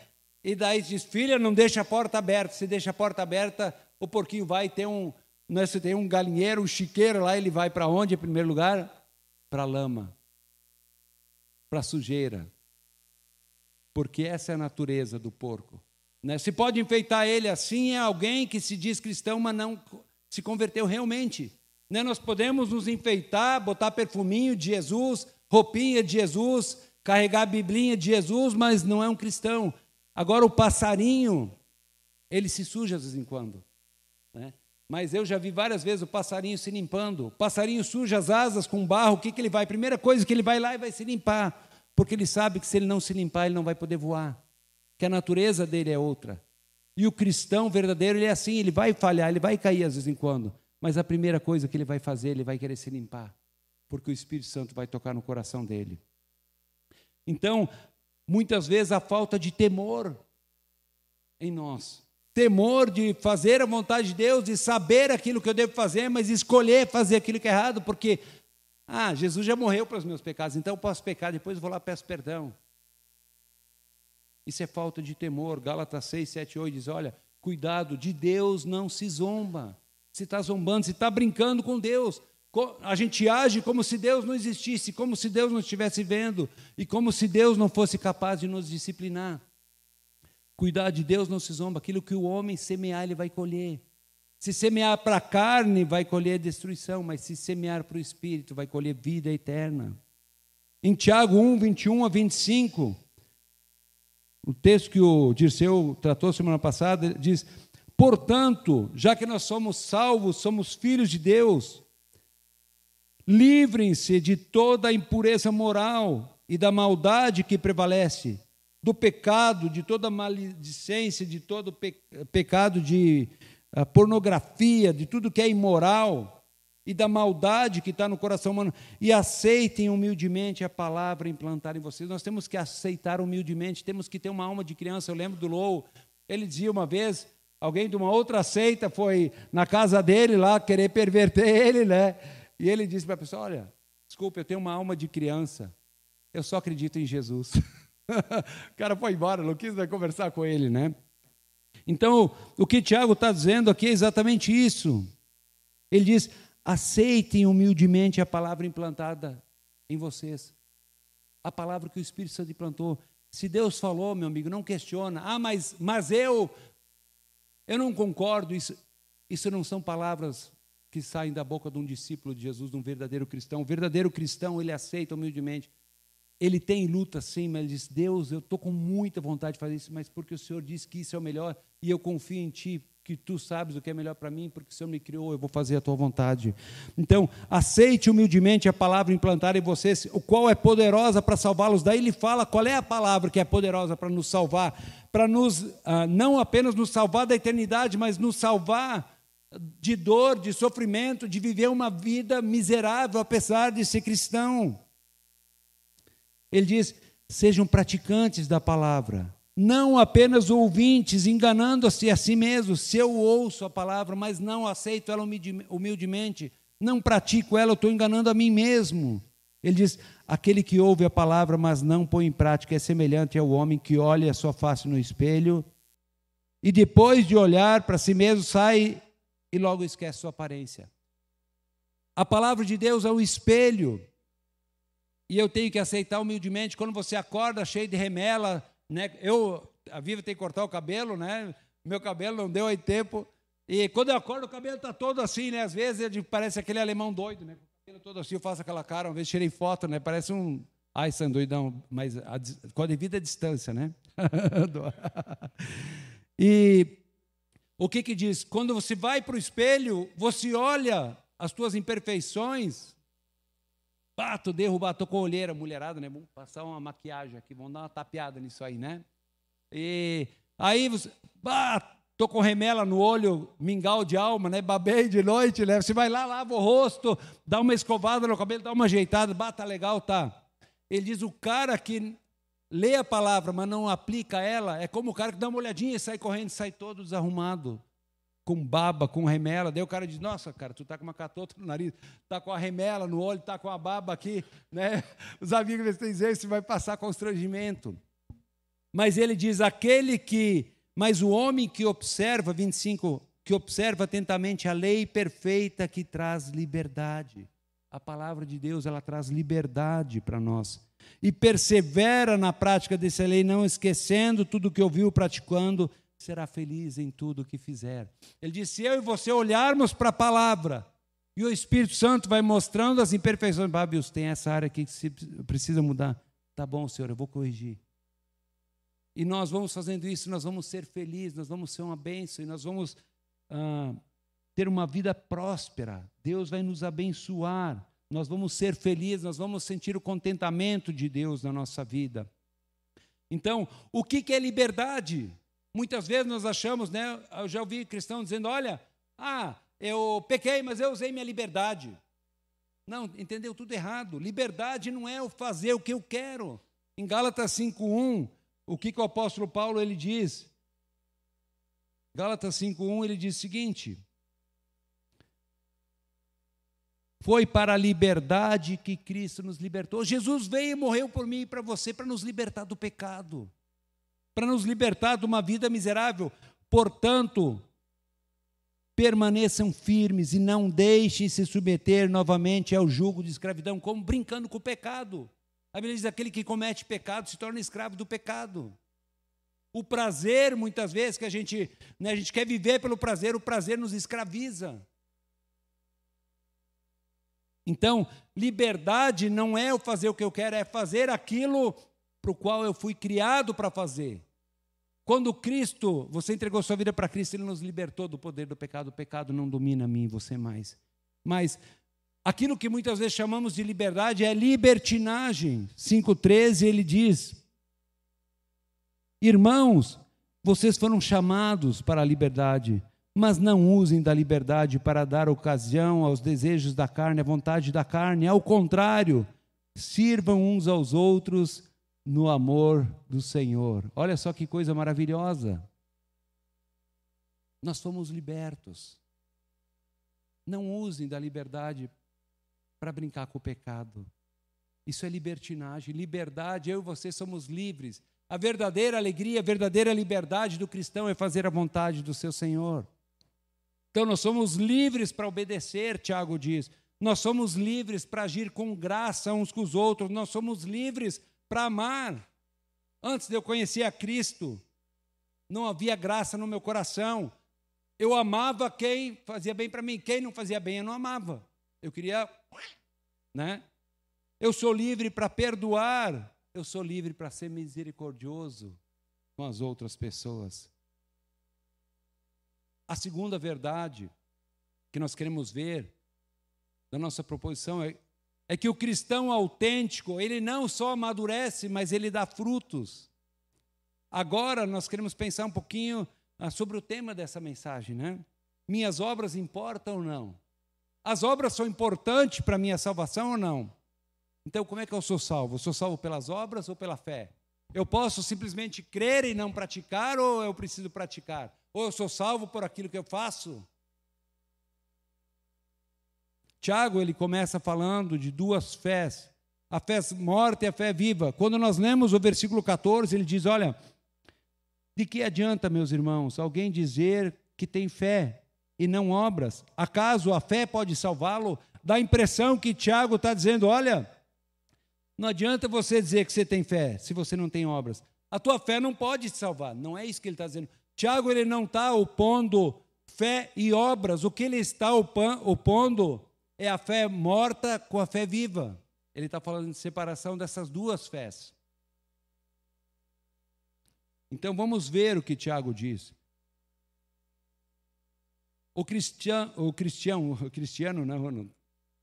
E daí diz, filha, não deixa a porta aberta. Se deixa a porta aberta, o porquinho vai ter um, né, se tem um galinheiro, um chiqueiro lá, ele vai para onde em primeiro lugar? Para a lama, para a sujeira. Porque essa é a natureza do porco. Né? Se pode enfeitar ele assim, é alguém que se diz cristão, mas não se converteu realmente. Né? Nós podemos nos enfeitar, botar perfuminho de Jesus, roupinha de Jesus, carregar a biblinha de Jesus, mas não é um cristão. Agora o passarinho, ele se suja de vez em quando. Né? Mas eu já vi várias vezes o passarinho se limpando. O passarinho suja as asas com barro, o que, que ele vai? Primeira coisa que ele vai lá e vai se limpar. Porque ele sabe que se ele não se limpar, ele não vai poder voar que a natureza dele é outra. E o cristão verdadeiro, ele é assim, ele vai falhar, ele vai cair às vezes em quando, mas a primeira coisa que ele vai fazer, ele vai querer se limpar, porque o Espírito Santo vai tocar no coração dele. Então, muitas vezes a falta de temor em nós, temor de fazer a vontade de Deus, de saber aquilo que eu devo fazer, mas escolher fazer aquilo que é errado, porque ah, Jesus já morreu para os meus pecados, então eu posso pecar, depois eu vou lá e peço perdão. Isso é falta de temor. Gálatas 6, 7, 8 diz: olha, cuidado, de Deus não se zomba. Se está zombando, se está brincando com Deus. A gente age como se Deus não existisse, como se Deus não estivesse vendo, e como se Deus não fosse capaz de nos disciplinar. Cuidado de Deus não se zomba. Aquilo que o homem semear, ele vai colher. Se semear para a carne, vai colher destruição, mas se semear para o espírito, vai colher vida eterna. Em Tiago 1, 21 a 25, o texto que o Dirceu tratou semana passada diz: Portanto, já que nós somos salvos, somos filhos de Deus, livrem-se de toda a impureza moral e da maldade que prevalece, do pecado, de toda maledicência, de todo pe pecado de uh, pornografia, de tudo que é imoral e da maldade que está no coração humano e aceitem humildemente a palavra implantada em vocês. Nós temos que aceitar humildemente, temos que ter uma alma de criança. Eu lembro do Lou, ele dizia uma vez, alguém de uma outra seita foi na casa dele lá querer perverter ele, né? E ele disse para a pessoa: Olha, desculpa, eu tenho uma alma de criança, eu só acredito em Jesus. o cara foi embora, não quis conversar com ele, né? Então, o que Tiago está dizendo aqui é exatamente isso. Ele diz: Aceitem humildemente a palavra implantada em vocês. A palavra que o Espírito Santo implantou. Se Deus falou, meu amigo, não questiona. Ah, mas, mas eu, eu não concordo. Isso, isso não são palavras que saem da boca de um discípulo de Jesus, de um verdadeiro cristão. O verdadeiro cristão, ele aceita humildemente. Ele tem luta sim, mas ele diz: Deus, eu estou com muita vontade de fazer isso, mas porque o Senhor disse que isso é o melhor e eu confio em Ti que tu sabes o que é melhor para mim, porque o Senhor me criou, eu vou fazer a tua vontade. Então, aceite humildemente a palavra implantada em vocês, o qual é poderosa para salvá-los. Daí ele fala qual é a palavra que é poderosa para nos salvar, para nos, ah, não apenas nos salvar da eternidade, mas nos salvar de dor, de sofrimento, de viver uma vida miserável, apesar de ser cristão. Ele diz: sejam praticantes da palavra, não apenas ouvintes, enganando-se a si mesmos. Se eu ouço a palavra, mas não aceito ela humildemente, não pratico ela, eu estou enganando a mim mesmo. Ele diz: aquele que ouve a palavra, mas não põe em prática, é semelhante ao homem que olha a sua face no espelho e depois de olhar para si mesmo sai e logo esquece sua aparência. A palavra de Deus é um espelho. E eu tenho que aceitar humildemente quando você acorda cheio de remela, né? Eu a Viva tem que cortar o cabelo, né? Meu cabelo não deu aí tempo. E quando eu acordo, o cabelo está todo assim, né? Às vezes parece aquele alemão doido, né? O cabelo todo assim, eu faço aquela cara, uma vez tirei foto, né? Parece um. Ai, sandoidão, mas a, com a devida distância, né? e o que que diz? Quando você vai para o espelho, você olha as tuas imperfeições. Bato, derrubar, tô com olheira, mulherada, né? Vamos passar uma maquiagem aqui, vamos dar uma tapeada nisso aí, né? E aí você, bato, tô com remela no olho, mingau de alma, né? Babei de noite, né? Você vai lá, lava o rosto, dá uma escovada no cabelo, dá uma ajeitada, bata legal, tá? Ele diz: o cara que lê a palavra, mas não aplica ela, é como o cara que dá uma olhadinha e sai correndo, sai todo desarrumado, com baba, com remela. Daí o cara diz: Nossa, cara, tu tá com uma catota no nariz, tá com a remela no olho, tá com a baba aqui, né? Os amigos dizem: Você vai passar constrangimento. Mas ele diz: Aquele que, mas o homem que observa, 25, que observa atentamente a lei perfeita que traz liberdade. A palavra de Deus, ela traz liberdade para nós e persevera na prática dessa lei, não esquecendo tudo que ouviu, praticando, será feliz em tudo o que fizer. Ele disse: se eu e você olharmos para a palavra, e o Espírito Santo vai mostrando as imperfeições, Babius, tem essa área aqui que precisa mudar. Tá bom, Senhor, eu vou corrigir. E nós vamos fazendo isso, nós vamos ser felizes, nós vamos ser uma bênção, e nós vamos ah, ter uma vida próspera. Deus vai nos abençoar nós vamos ser felizes, nós vamos sentir o contentamento de Deus na nossa vida. Então, o que é liberdade? Muitas vezes nós achamos, né? Eu já ouvi cristãos dizendo: olha, ah, eu pequei, mas eu usei minha liberdade. Não, entendeu tudo errado. Liberdade não é o fazer o que eu quero. Em Gálatas 5:1, o que, que o apóstolo Paulo ele diz? Gálatas 5:1 ele diz o seguinte: Foi para a liberdade que Cristo nos libertou. Jesus veio e morreu por mim e para você para nos libertar do pecado, para nos libertar de uma vida miserável. Portanto, permaneçam firmes e não deixem se submeter novamente ao jugo de escravidão, como brincando com o pecado. A Bíblia diz: aquele que comete pecado se torna escravo do pecado. O prazer, muitas vezes, que a gente, né, a gente quer viver pelo prazer, o prazer nos escraviza. Então, liberdade não é eu fazer o que eu quero, é fazer aquilo para o qual eu fui criado para fazer. Quando Cristo, você entregou sua vida para Cristo, Ele nos libertou do poder do pecado. O pecado não domina a mim e você mais. Mas aquilo que muitas vezes chamamos de liberdade é libertinagem. 5,13 ele diz: Irmãos, vocês foram chamados para a liberdade mas não usem da liberdade para dar ocasião aos desejos da carne, à vontade da carne. Ao contrário, sirvam uns aos outros no amor do Senhor. Olha só que coisa maravilhosa. Nós fomos libertos. Não usem da liberdade para brincar com o pecado. Isso é libertinagem. Liberdade, eu e você somos livres. A verdadeira alegria, a verdadeira liberdade do cristão é fazer a vontade do seu Senhor. Então nós somos livres para obedecer, Tiago diz. Nós somos livres para agir com graça uns com os outros. Nós somos livres para amar. Antes de eu conhecer a Cristo, não havia graça no meu coração. Eu amava quem fazia bem para mim, quem não fazia bem eu não amava. Eu queria, né? Eu sou livre para perdoar, eu sou livre para ser misericordioso com as outras pessoas. A segunda verdade que nós queremos ver da nossa proposição é, é que o cristão autêntico, ele não só amadurece, mas ele dá frutos. Agora nós queremos pensar um pouquinho ah, sobre o tema dessa mensagem, né? minhas obras importam ou não? As obras são importantes para a minha salvação ou não? Então, como é que eu sou salvo? Eu sou salvo pelas obras ou pela fé? Eu posso simplesmente crer e não praticar, ou eu preciso praticar? Ou eu sou salvo por aquilo que eu faço? Tiago, ele começa falando de duas fés, a fé morta e a fé viva. Quando nós lemos o versículo 14, ele diz: Olha, de que adianta, meus irmãos, alguém dizer que tem fé e não obras? Acaso a fé pode salvá-lo? Dá a impressão que Tiago está dizendo: Olha, não adianta você dizer que você tem fé se você não tem obras. A tua fé não pode te salvar. Não é isso que ele está dizendo. Tiago ele não está opondo fé e obras. O que ele está opondo é a fé morta com a fé viva. Ele está falando de separação dessas duas fés. Então vamos ver o que Tiago diz. O cristiano, o cristiano, o cristiano não,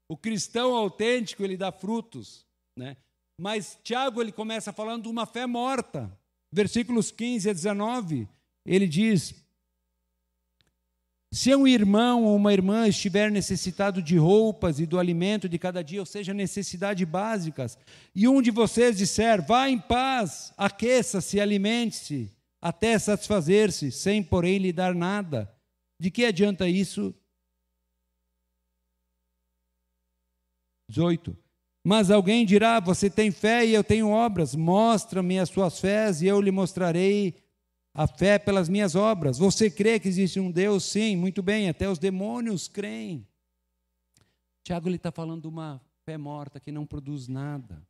o cristão autêntico ele dá frutos. Né? Mas Tiago ele começa falando de uma fé morta. Versículos 15 a 19, ele diz: Se um irmão ou uma irmã estiver necessitado de roupas e do alimento de cada dia, ou seja, necessidades básicas, e um de vocês disser: Vá em paz, aqueça-se, alimente-se, até satisfazer-se, sem porém lhe dar nada, de que adianta isso? 18. Mas alguém dirá: Você tem fé e eu tenho obras. Mostra-me as suas fés e eu lhe mostrarei a fé pelas minhas obras. Você crê que existe um Deus? Sim, muito bem, até os demônios creem. Tiago está falando de uma fé morta que não produz nada.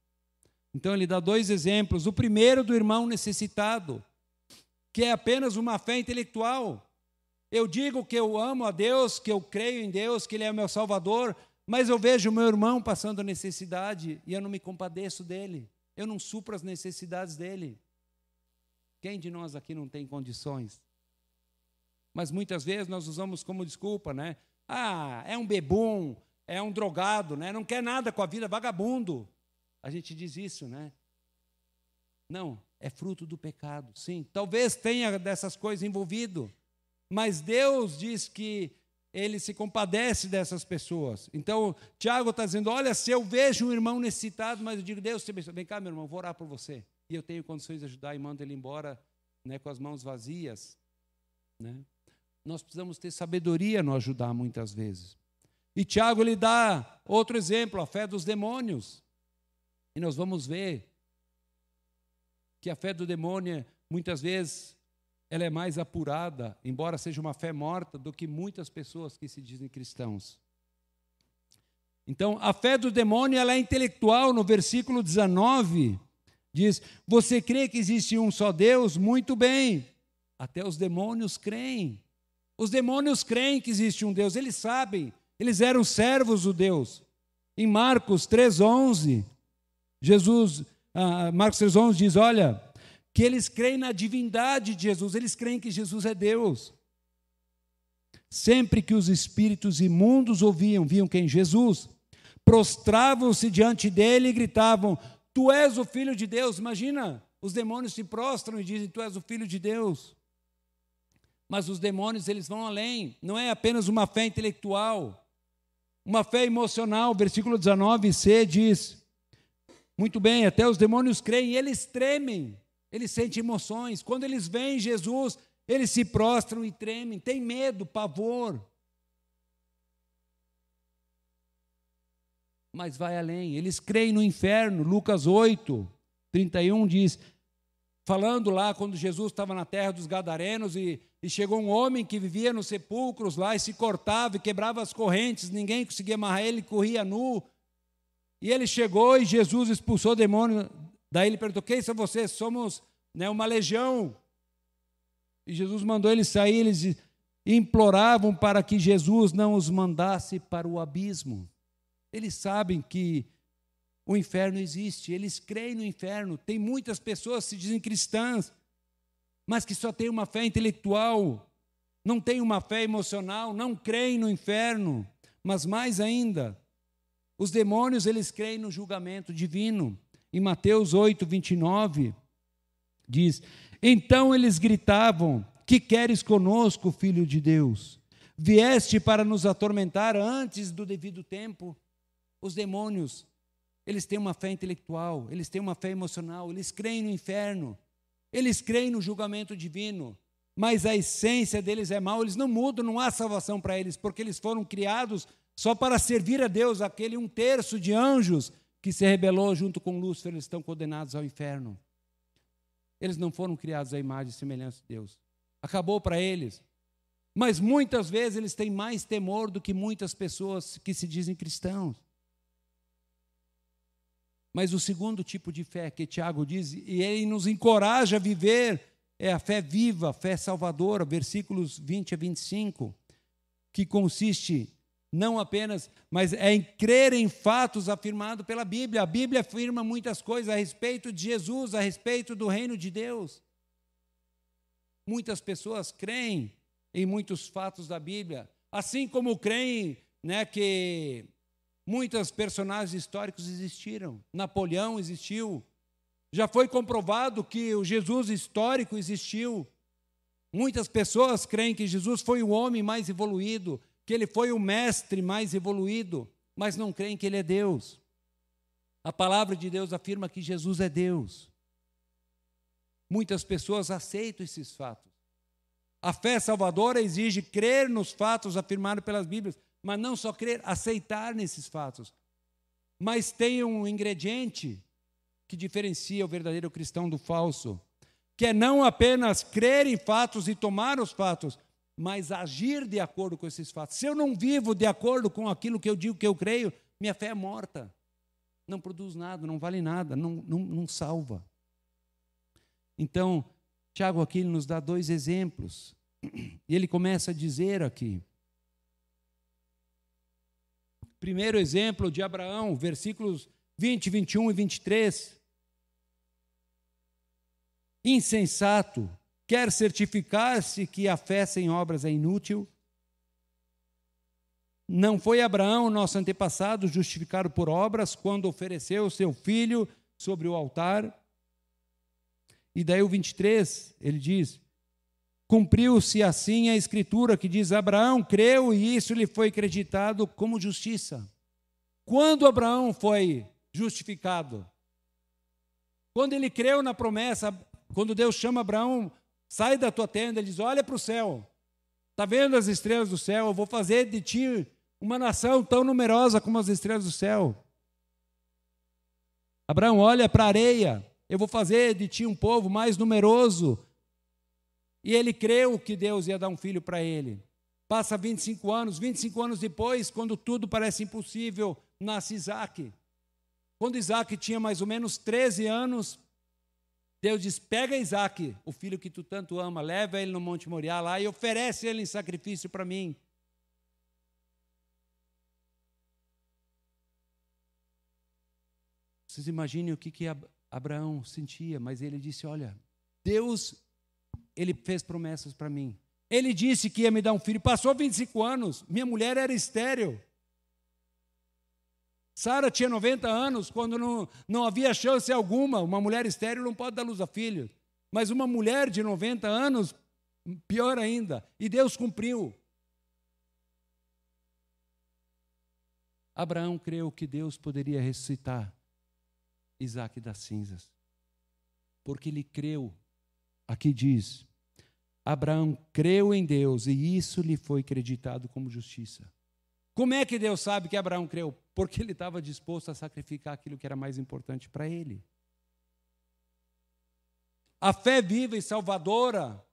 Então ele dá dois exemplos. O primeiro do irmão necessitado, que é apenas uma fé intelectual. Eu digo que eu amo a Deus, que eu creio em Deus, que Ele é o meu Salvador, mas eu vejo o meu irmão passando necessidade e eu não me compadeço dele. Eu não supro as necessidades dele. Quem de nós aqui não tem condições? Mas muitas vezes nós usamos como desculpa, né? Ah, é um bebum, é um drogado, né? Não quer nada com a vida, vagabundo. A gente diz isso, né? Não, é fruto do pecado, sim. Talvez tenha dessas coisas envolvido, mas Deus diz que ele se compadece dessas pessoas. Então, Tiago está dizendo: olha, se eu vejo um irmão necessitado, mas eu digo, Deus, vem cá, meu irmão, vou orar por você. E eu tenho condições de ajudar e mando ele embora né, com as mãos vazias. Né? Nós precisamos ter sabedoria no ajudar muitas vezes. E Tiago ele dá outro exemplo, a fé dos demônios. E nós vamos ver que a fé do demônio, muitas vezes, ela é mais apurada, embora seja uma fé morta, do que muitas pessoas que se dizem cristãos. Então, a fé do demônio ela é intelectual. No versículo 19, diz: Você crê que existe um só Deus? Muito bem. Até os demônios creem. Os demônios creem que existe um Deus, eles sabem, eles eram servos do Deus. Em Marcos 3,11, Jesus, ah, Marcos 3,11 diz: Olha, que eles creem na divindade de Jesus, eles creem que Jesus é Deus. Sempre que os espíritos imundos ouviam, viam quem? Jesus, prostravam-se diante dele e gritavam: Tu és o filho de Deus. Imagina, os demônios se prostram e dizem: Tu és o filho de Deus. Mas os demônios, eles vão além, não é apenas uma fé intelectual, uma fé emocional. Versículo 19c diz: Muito bem, até os demônios creem eles tremem eles sentem emoções. Quando eles veem Jesus, eles se prostram e tremem, têm medo, pavor. Mas vai além, eles creem no inferno. Lucas 8, 31 diz: falando lá quando Jesus estava na terra dos Gadarenos e, e, chegou um homem que vivia nos sepulcros lá e se cortava e quebrava as correntes, ninguém conseguia amarrar ele, corria nu. E ele chegou e Jesus expulsou o demônio Daí ele perguntou: Quem são vocês? Somos né, uma legião. E Jesus mandou eles sair, eles imploravam para que Jesus não os mandasse para o abismo. Eles sabem que o inferno existe, eles creem no inferno. Tem muitas pessoas que se dizem cristãs, mas que só têm uma fé intelectual, não têm uma fé emocional, não creem no inferno. Mas mais ainda, os demônios, eles creem no julgamento divino. Em Mateus 8, 29, diz: Então eles gritavam: Que queres conosco, filho de Deus? vieste para nos atormentar antes do devido tempo. Os demônios, eles têm uma fé intelectual, eles têm uma fé emocional, eles creem no inferno, eles creem no julgamento divino, mas a essência deles é mal, eles não mudam, não há salvação para eles, porque eles foram criados só para servir a Deus, aquele um terço de anjos que se rebelou junto com Lúcifer, eles estão condenados ao inferno. Eles não foram criados à imagem e semelhança de Deus. Acabou para eles. Mas muitas vezes eles têm mais temor do que muitas pessoas que se dizem cristãos. Mas o segundo tipo de fé que Tiago diz, e ele nos encoraja a viver, é a fé viva, a fé salvadora, versículos 20 a 25, que consiste não apenas, mas é em crer em fatos afirmados pela Bíblia. A Bíblia afirma muitas coisas a respeito de Jesus, a respeito do reino de Deus. Muitas pessoas creem em muitos fatos da Bíblia, assim como creem né, que muitos personagens históricos existiram. Napoleão existiu. Já foi comprovado que o Jesus histórico existiu. Muitas pessoas creem que Jesus foi o homem mais evoluído, que ele foi o mestre mais evoluído, mas não creem que ele é Deus. A palavra de Deus afirma que Jesus é Deus. Muitas pessoas aceitam esses fatos. A fé salvadora exige crer nos fatos afirmados pelas Bíblias, mas não só crer, aceitar nesses fatos. Mas tem um ingrediente que diferencia o verdadeiro cristão do falso, que é não apenas crer em fatos e tomar os fatos, mas agir de acordo com esses fatos. Se eu não vivo de acordo com aquilo que eu digo que eu creio, minha fé é morta. Não produz nada, não vale nada, não, não, não salva. Então, Tiago aqui nos dá dois exemplos. E ele começa a dizer aqui. Primeiro exemplo de Abraão, versículos 20, 21 e 23. Insensato, Quer certificar-se que a fé sem obras é inútil? Não foi Abraão, nosso antepassado, justificado por obras quando ofereceu seu filho sobre o altar? E daí o 23, ele diz: Cumpriu-se assim a escritura que diz: Abraão creu e isso lhe foi acreditado como justiça. Quando Abraão foi justificado? Quando ele creu na promessa, quando Deus chama Abraão Sai da tua tenda, ele diz: Olha para o céu. Está vendo as estrelas do céu? Eu vou fazer de ti uma nação tão numerosa como as estrelas do céu. Abraão, olha para a areia. Eu vou fazer de ti um povo mais numeroso. E ele creu que Deus ia dar um filho para ele. Passa 25 anos, 25 anos depois, quando tudo parece impossível, nasce Isaac. Quando Isaac tinha mais ou menos 13 anos, Deus diz: pega Isaac, o filho que tu tanto ama, leva ele no Monte Moriá lá e oferece ele em sacrifício para mim. Vocês imaginem o que, que Abraão sentia, mas ele disse: Olha, Deus, ele fez promessas para mim. Ele disse que ia me dar um filho. Passou 25 anos, minha mulher era estéril. Sara tinha 90 anos quando não, não havia chance alguma. Uma mulher estéril não pode dar luz a filho. Mas uma mulher de 90 anos, pior ainda. E Deus cumpriu. Abraão creu que Deus poderia ressuscitar Isaac das cinzas. Porque ele creu. Aqui diz: Abraão creu em Deus e isso lhe foi acreditado como justiça. Como é que Deus sabe que Abraão creu? Porque ele estava disposto a sacrificar aquilo que era mais importante para ele. A fé viva e salvadora,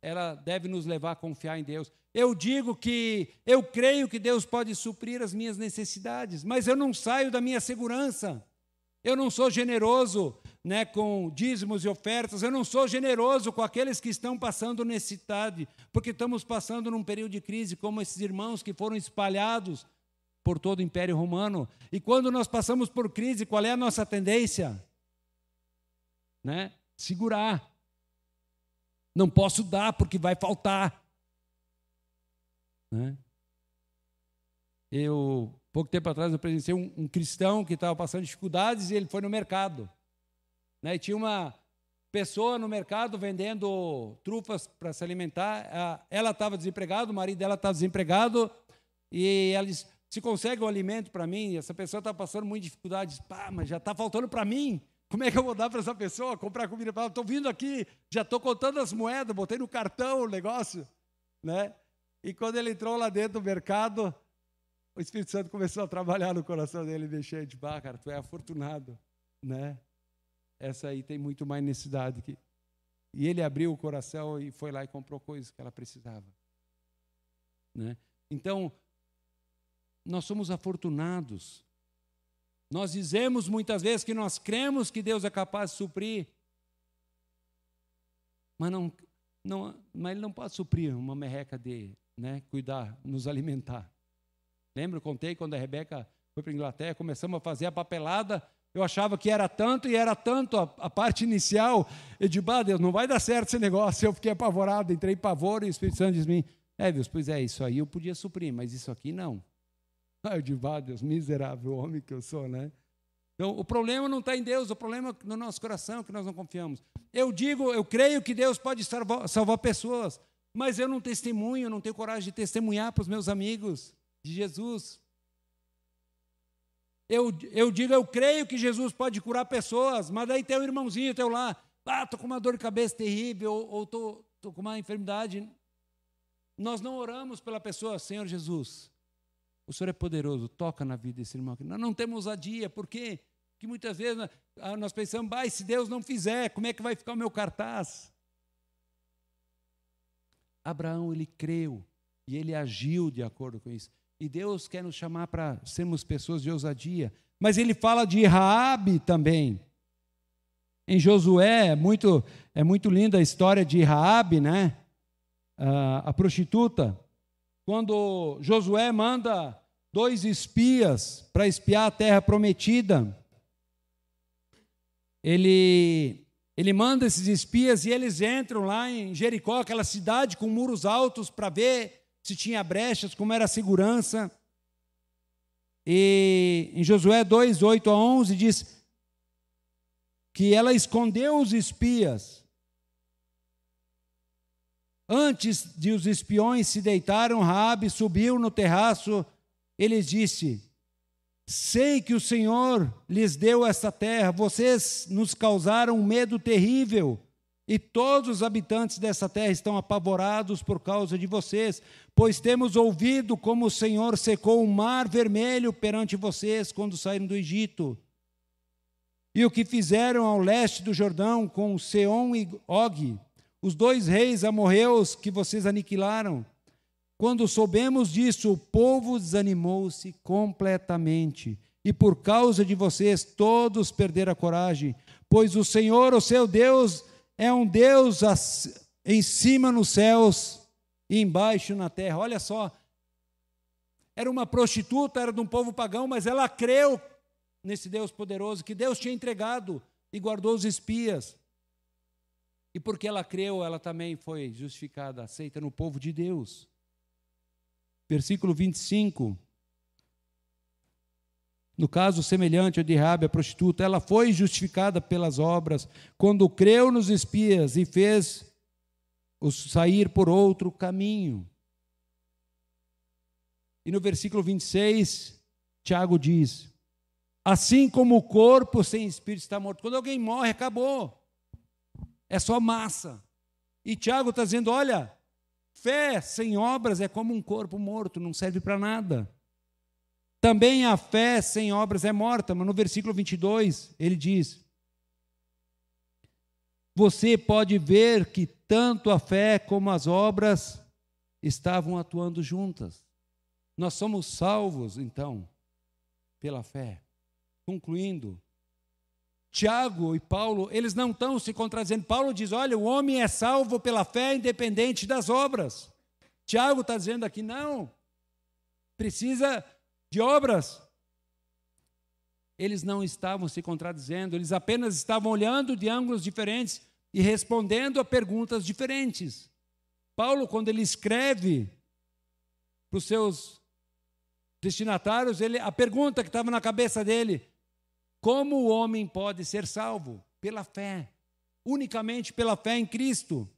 ela deve nos levar a confiar em Deus. Eu digo que eu creio que Deus pode suprir as minhas necessidades, mas eu não saio da minha segurança. Eu não sou generoso né, com dízimos e ofertas, eu não sou generoso com aqueles que estão passando necessidade, porque estamos passando num período de crise, como esses irmãos que foram espalhados por todo o Império Romano. E quando nós passamos por crise, qual é a nossa tendência? Né? Segurar. Não posso dar porque vai faltar. Né? Eu Pouco tempo atrás eu presenciei um, um cristão que estava passando dificuldades e ele foi no mercado. Né? E tinha uma pessoa no mercado vendendo trufas para se alimentar. Ela estava desempregada, o marido dela estava desempregado, e ela disse: se consegue um alimento para mim, essa pessoa está passando muita dificuldade. Pá, mas já está faltando para mim. Como é que eu vou dar para essa pessoa comprar comida para ela? Estou vindo aqui, já estou contando as moedas, botei no cartão o negócio. Né? E quando ele entrou lá dentro do mercado, o Espírito Santo começou a trabalhar no coração dele, mexendo de bah, cara, tu é afortunado, né? Essa aí tem muito mais necessidade que e ele abriu o coração e foi lá e comprou coisas que ela precisava, né? Então, nós somos afortunados nós dizemos muitas vezes que nós cremos que Deus é capaz de suprir, mas não, não, mas Ele não pode suprir uma merreca de né, cuidar, nos alimentar. Lembra, eu contei quando a Rebeca foi para a Inglaterra, começamos a fazer a papelada, eu achava que era tanto e era tanto a, a parte inicial. Eu disse, bah, Deus, não vai dar certo esse negócio. Eu fiquei apavorado, entrei em pavor e o Espírito Santo diz mim, é Deus, pois é, isso aí eu podia suprir, mas isso aqui não. Ah, eu ah, Deus, miserável homem que eu sou, né? Então, o problema não está em Deus, o problema é no nosso coração, que nós não confiamos. Eu digo, eu creio que Deus pode salvar, salvar pessoas, mas eu não testemunho, não tenho coragem de testemunhar para os meus amigos de Jesus. Eu, eu digo, eu creio que Jesus pode curar pessoas, mas daí tem um irmãozinho teu lá, ah, estou com uma dor de cabeça terrível, ou estou com uma enfermidade. Nós não oramos pela pessoa, Senhor Jesus, o Senhor é poderoso, toca na vida desse irmão. Nós não temos ousadia, por quê? Porque muitas vezes nós ah, pensamos, ah, se Deus não fizer, como é que vai ficar o meu cartaz? Abraão, ele creu e ele agiu de acordo com isso. E Deus quer nos chamar para sermos pessoas de ousadia. Mas ele fala de Raabe também. Em Josué, é muito, é muito linda a história de Raabe, né? Ah, a prostituta quando Josué manda dois espias para espiar a terra prometida, ele, ele manda esses espias e eles entram lá em Jericó, aquela cidade com muros altos, para ver se tinha brechas, como era a segurança. E em Josué 2, 8 a 11 diz que ela escondeu os espias Antes de os espiões se deitaram, Raabe subiu no terraço. Ele disse: Sei que o Senhor lhes deu esta terra. Vocês nos causaram um medo terrível. E todos os habitantes dessa terra estão apavorados por causa de vocês, pois temos ouvido como o Senhor secou o mar vermelho perante vocês quando saíram do Egito. E o que fizeram ao leste do Jordão com Seom e Og, os dois reis amorreus que vocês aniquilaram. Quando soubemos disso, o povo desanimou-se completamente. E por causa de vocês, todos perderam a coragem. Pois o Senhor, o seu Deus, é um Deus em cima nos céus e embaixo na terra. Olha só. Era uma prostituta, era de um povo pagão, mas ela creu nesse Deus poderoso que Deus tinha entregado e guardou os espias. E porque ela creu, ela também foi justificada, aceita no povo de Deus. Versículo 25. No caso semelhante ao de Rabi, a prostituta, ela foi justificada pelas obras quando creu nos espias e fez os sair por outro caminho. E no versículo 26, Tiago diz: Assim como o corpo sem espírito está morto. Quando alguém morre, acabou é só massa. E Tiago está dizendo: olha, fé sem obras é como um corpo morto, não serve para nada. Também a fé sem obras é morta, mas no versículo 22 ele diz: Você pode ver que tanto a fé como as obras estavam atuando juntas. Nós somos salvos, então, pela fé. Concluindo, Tiago e Paulo, eles não estão se contradizendo. Paulo diz: olha, o homem é salvo pela fé independente das obras. Tiago está dizendo aqui: não, precisa de obras. Eles não estavam se contradizendo, eles apenas estavam olhando de ângulos diferentes e respondendo a perguntas diferentes. Paulo, quando ele escreve para os seus destinatários, ele, a pergunta que estava na cabeça dele como o homem pode ser salvo? Pela fé. unicamente pela fé em Cristo.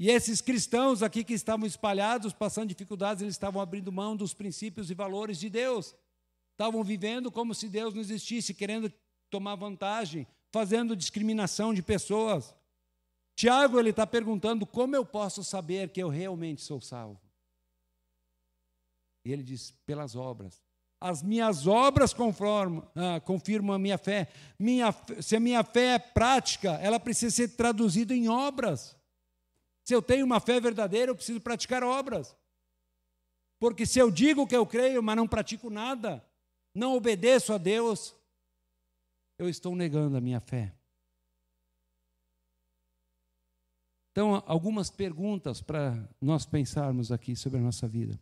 E esses cristãos aqui que estavam espalhados, passando dificuldades, eles estavam abrindo mão dos princípios e valores de Deus. Estavam vivendo como se Deus não existisse, querendo tomar vantagem, fazendo discriminação de pessoas. Tiago ele está perguntando como eu posso saber que eu realmente sou salvo. E ele diz pelas obras. As minhas obras conformam, ah, confirmam a minha fé. Minha, se a minha fé é prática, ela precisa ser traduzida em obras. Se eu tenho uma fé verdadeira, eu preciso praticar obras. Porque se eu digo que eu creio, mas não pratico nada, não obedeço a Deus, eu estou negando a minha fé. Então, algumas perguntas para nós pensarmos aqui sobre a nossa vida.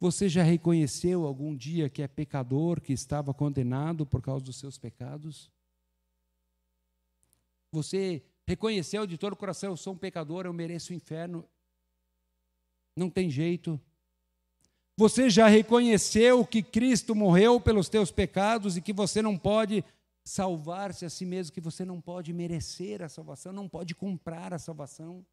Você já reconheceu algum dia que é pecador, que estava condenado por causa dos seus pecados? Você reconheceu de todo o coração: eu sou um pecador, eu mereço o inferno. Não tem jeito. Você já reconheceu que Cristo morreu pelos teus pecados e que você não pode salvar-se a si mesmo, que você não pode merecer a salvação, não pode comprar a salvação?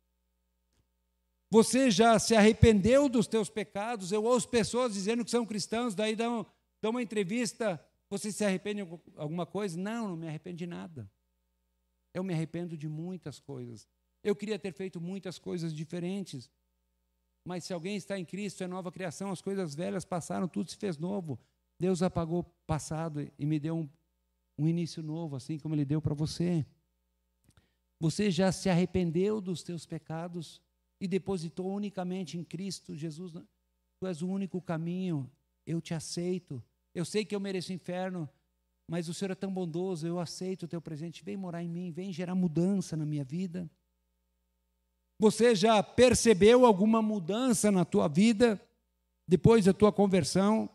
Você já se arrependeu dos teus pecados? Eu ouço pessoas dizendo que são cristãos, daí dão, dão uma entrevista, você se arrepende de alguma coisa? Não, não me arrependo de nada. Eu me arrependo de muitas coisas. Eu queria ter feito muitas coisas diferentes. Mas se alguém está em Cristo, é nova criação, as coisas velhas passaram, tudo se fez novo. Deus apagou o passado e me deu um, um início novo, assim como Ele deu para você. Você já se arrependeu dos teus pecados e depositou unicamente em Cristo Jesus? Tu és o único caminho, eu te aceito. Eu sei que eu mereço inferno, mas o Senhor é tão bondoso, eu aceito o teu presente, vem morar em mim, vem gerar mudança na minha vida. Você já percebeu alguma mudança na tua vida depois da tua conversão?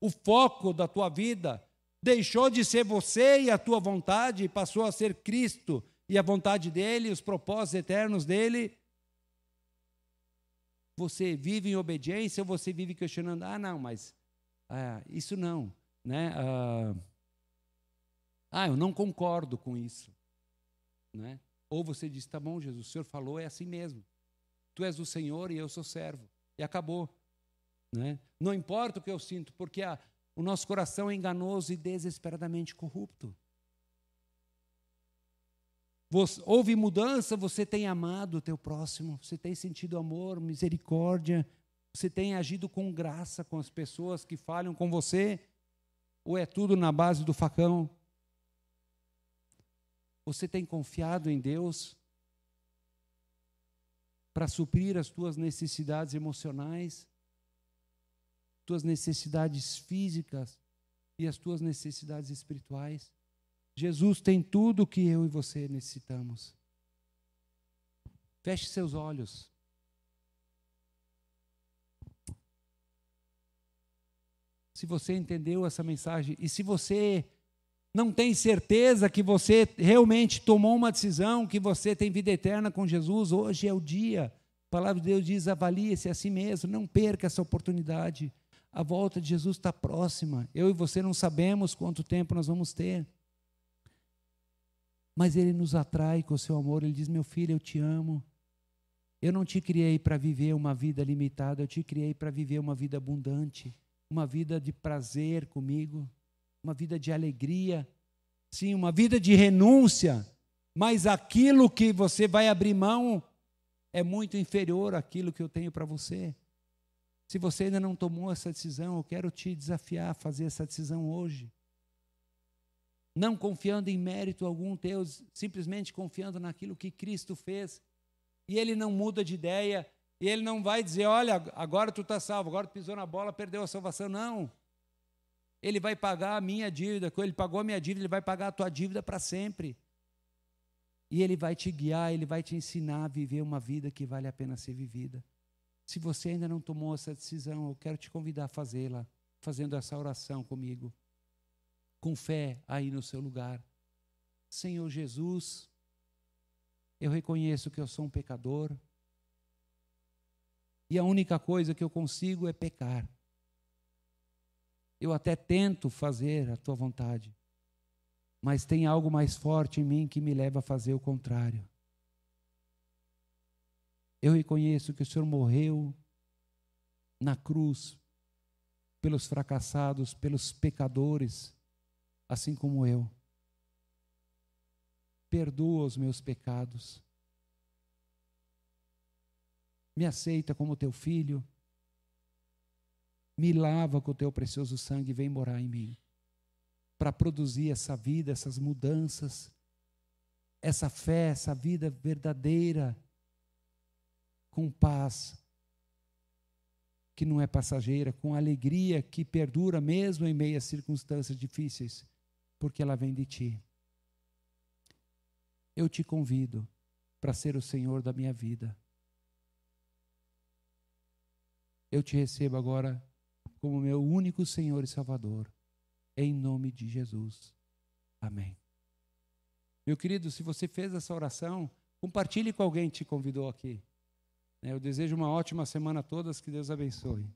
O foco da tua vida deixou de ser você e a tua vontade, passou a ser Cristo e a vontade dele, os propósitos eternos dele. Você vive em obediência ou você vive questionando? Ah, não, mas ah, isso não né? Ah, ah, eu não concordo com isso, né? Ou você diz, tá bom, Jesus, o Senhor falou, é assim mesmo. Tu és o Senhor e eu sou servo. E acabou. Né? Não importa o que eu sinto, porque a, o nosso coração é enganoso e desesperadamente corrupto. Você, houve mudança, você tem amado o teu próximo, você tem sentido amor, misericórdia, você tem agido com graça com as pessoas que falham com você, ou é tudo na base do facão? Você tem confiado em Deus para suprir as tuas necessidades emocionais, tuas necessidades físicas e as tuas necessidades espirituais? Jesus tem tudo o que eu e você necessitamos. Feche seus olhos. Se você entendeu essa mensagem e se você não tem certeza que você realmente tomou uma decisão, que você tem vida eterna com Jesus, hoje é o dia. A palavra de Deus diz: avalie-se a si mesmo, não perca essa oportunidade. A volta de Jesus está próxima. Eu e você não sabemos quanto tempo nós vamos ter. Mas Ele nos atrai com o seu amor. Ele diz: Meu filho, eu te amo. Eu não te criei para viver uma vida limitada, eu te criei para viver uma vida abundante uma vida de prazer comigo, uma vida de alegria, sim, uma vida de renúncia, mas aquilo que você vai abrir mão é muito inferior àquilo que eu tenho para você. Se você ainda não tomou essa decisão, eu quero te desafiar a fazer essa decisão hoje. Não confiando em mérito algum teu, simplesmente confiando naquilo que Cristo fez. E ele não muda de ideia, e ele não vai dizer, olha, agora tu está salvo, agora tu pisou na bola, perdeu a salvação. Não. Ele vai pagar a minha dívida. Quando ele pagou a minha dívida, ele vai pagar a tua dívida para sempre. E ele vai te guiar, ele vai te ensinar a viver uma vida que vale a pena ser vivida. Se você ainda não tomou essa decisão, eu quero te convidar a fazê-la, fazendo essa oração comigo. Com fé aí no seu lugar. Senhor Jesus, eu reconheço que eu sou um pecador e a única coisa que eu consigo é pecar. Eu até tento fazer a tua vontade, mas tem algo mais forte em mim que me leva a fazer o contrário. Eu reconheço que o Senhor morreu na cruz pelos fracassados, pelos pecadores, assim como eu. Perdoa os meus pecados. Me aceita como teu filho. Me lava com o teu precioso sangue e vem morar em mim. Para produzir essa vida, essas mudanças, essa fé, essa vida verdadeira, com paz, que não é passageira, com alegria que perdura mesmo em meio a circunstâncias difíceis, porque ela vem de ti. Eu te convido para ser o Senhor da minha vida. Eu te recebo agora como meu único Senhor e Salvador, em nome de Jesus. Amém. Meu querido, se você fez essa oração, compartilhe com alguém que te convidou aqui. Eu desejo uma ótima semana a todas, que Deus abençoe.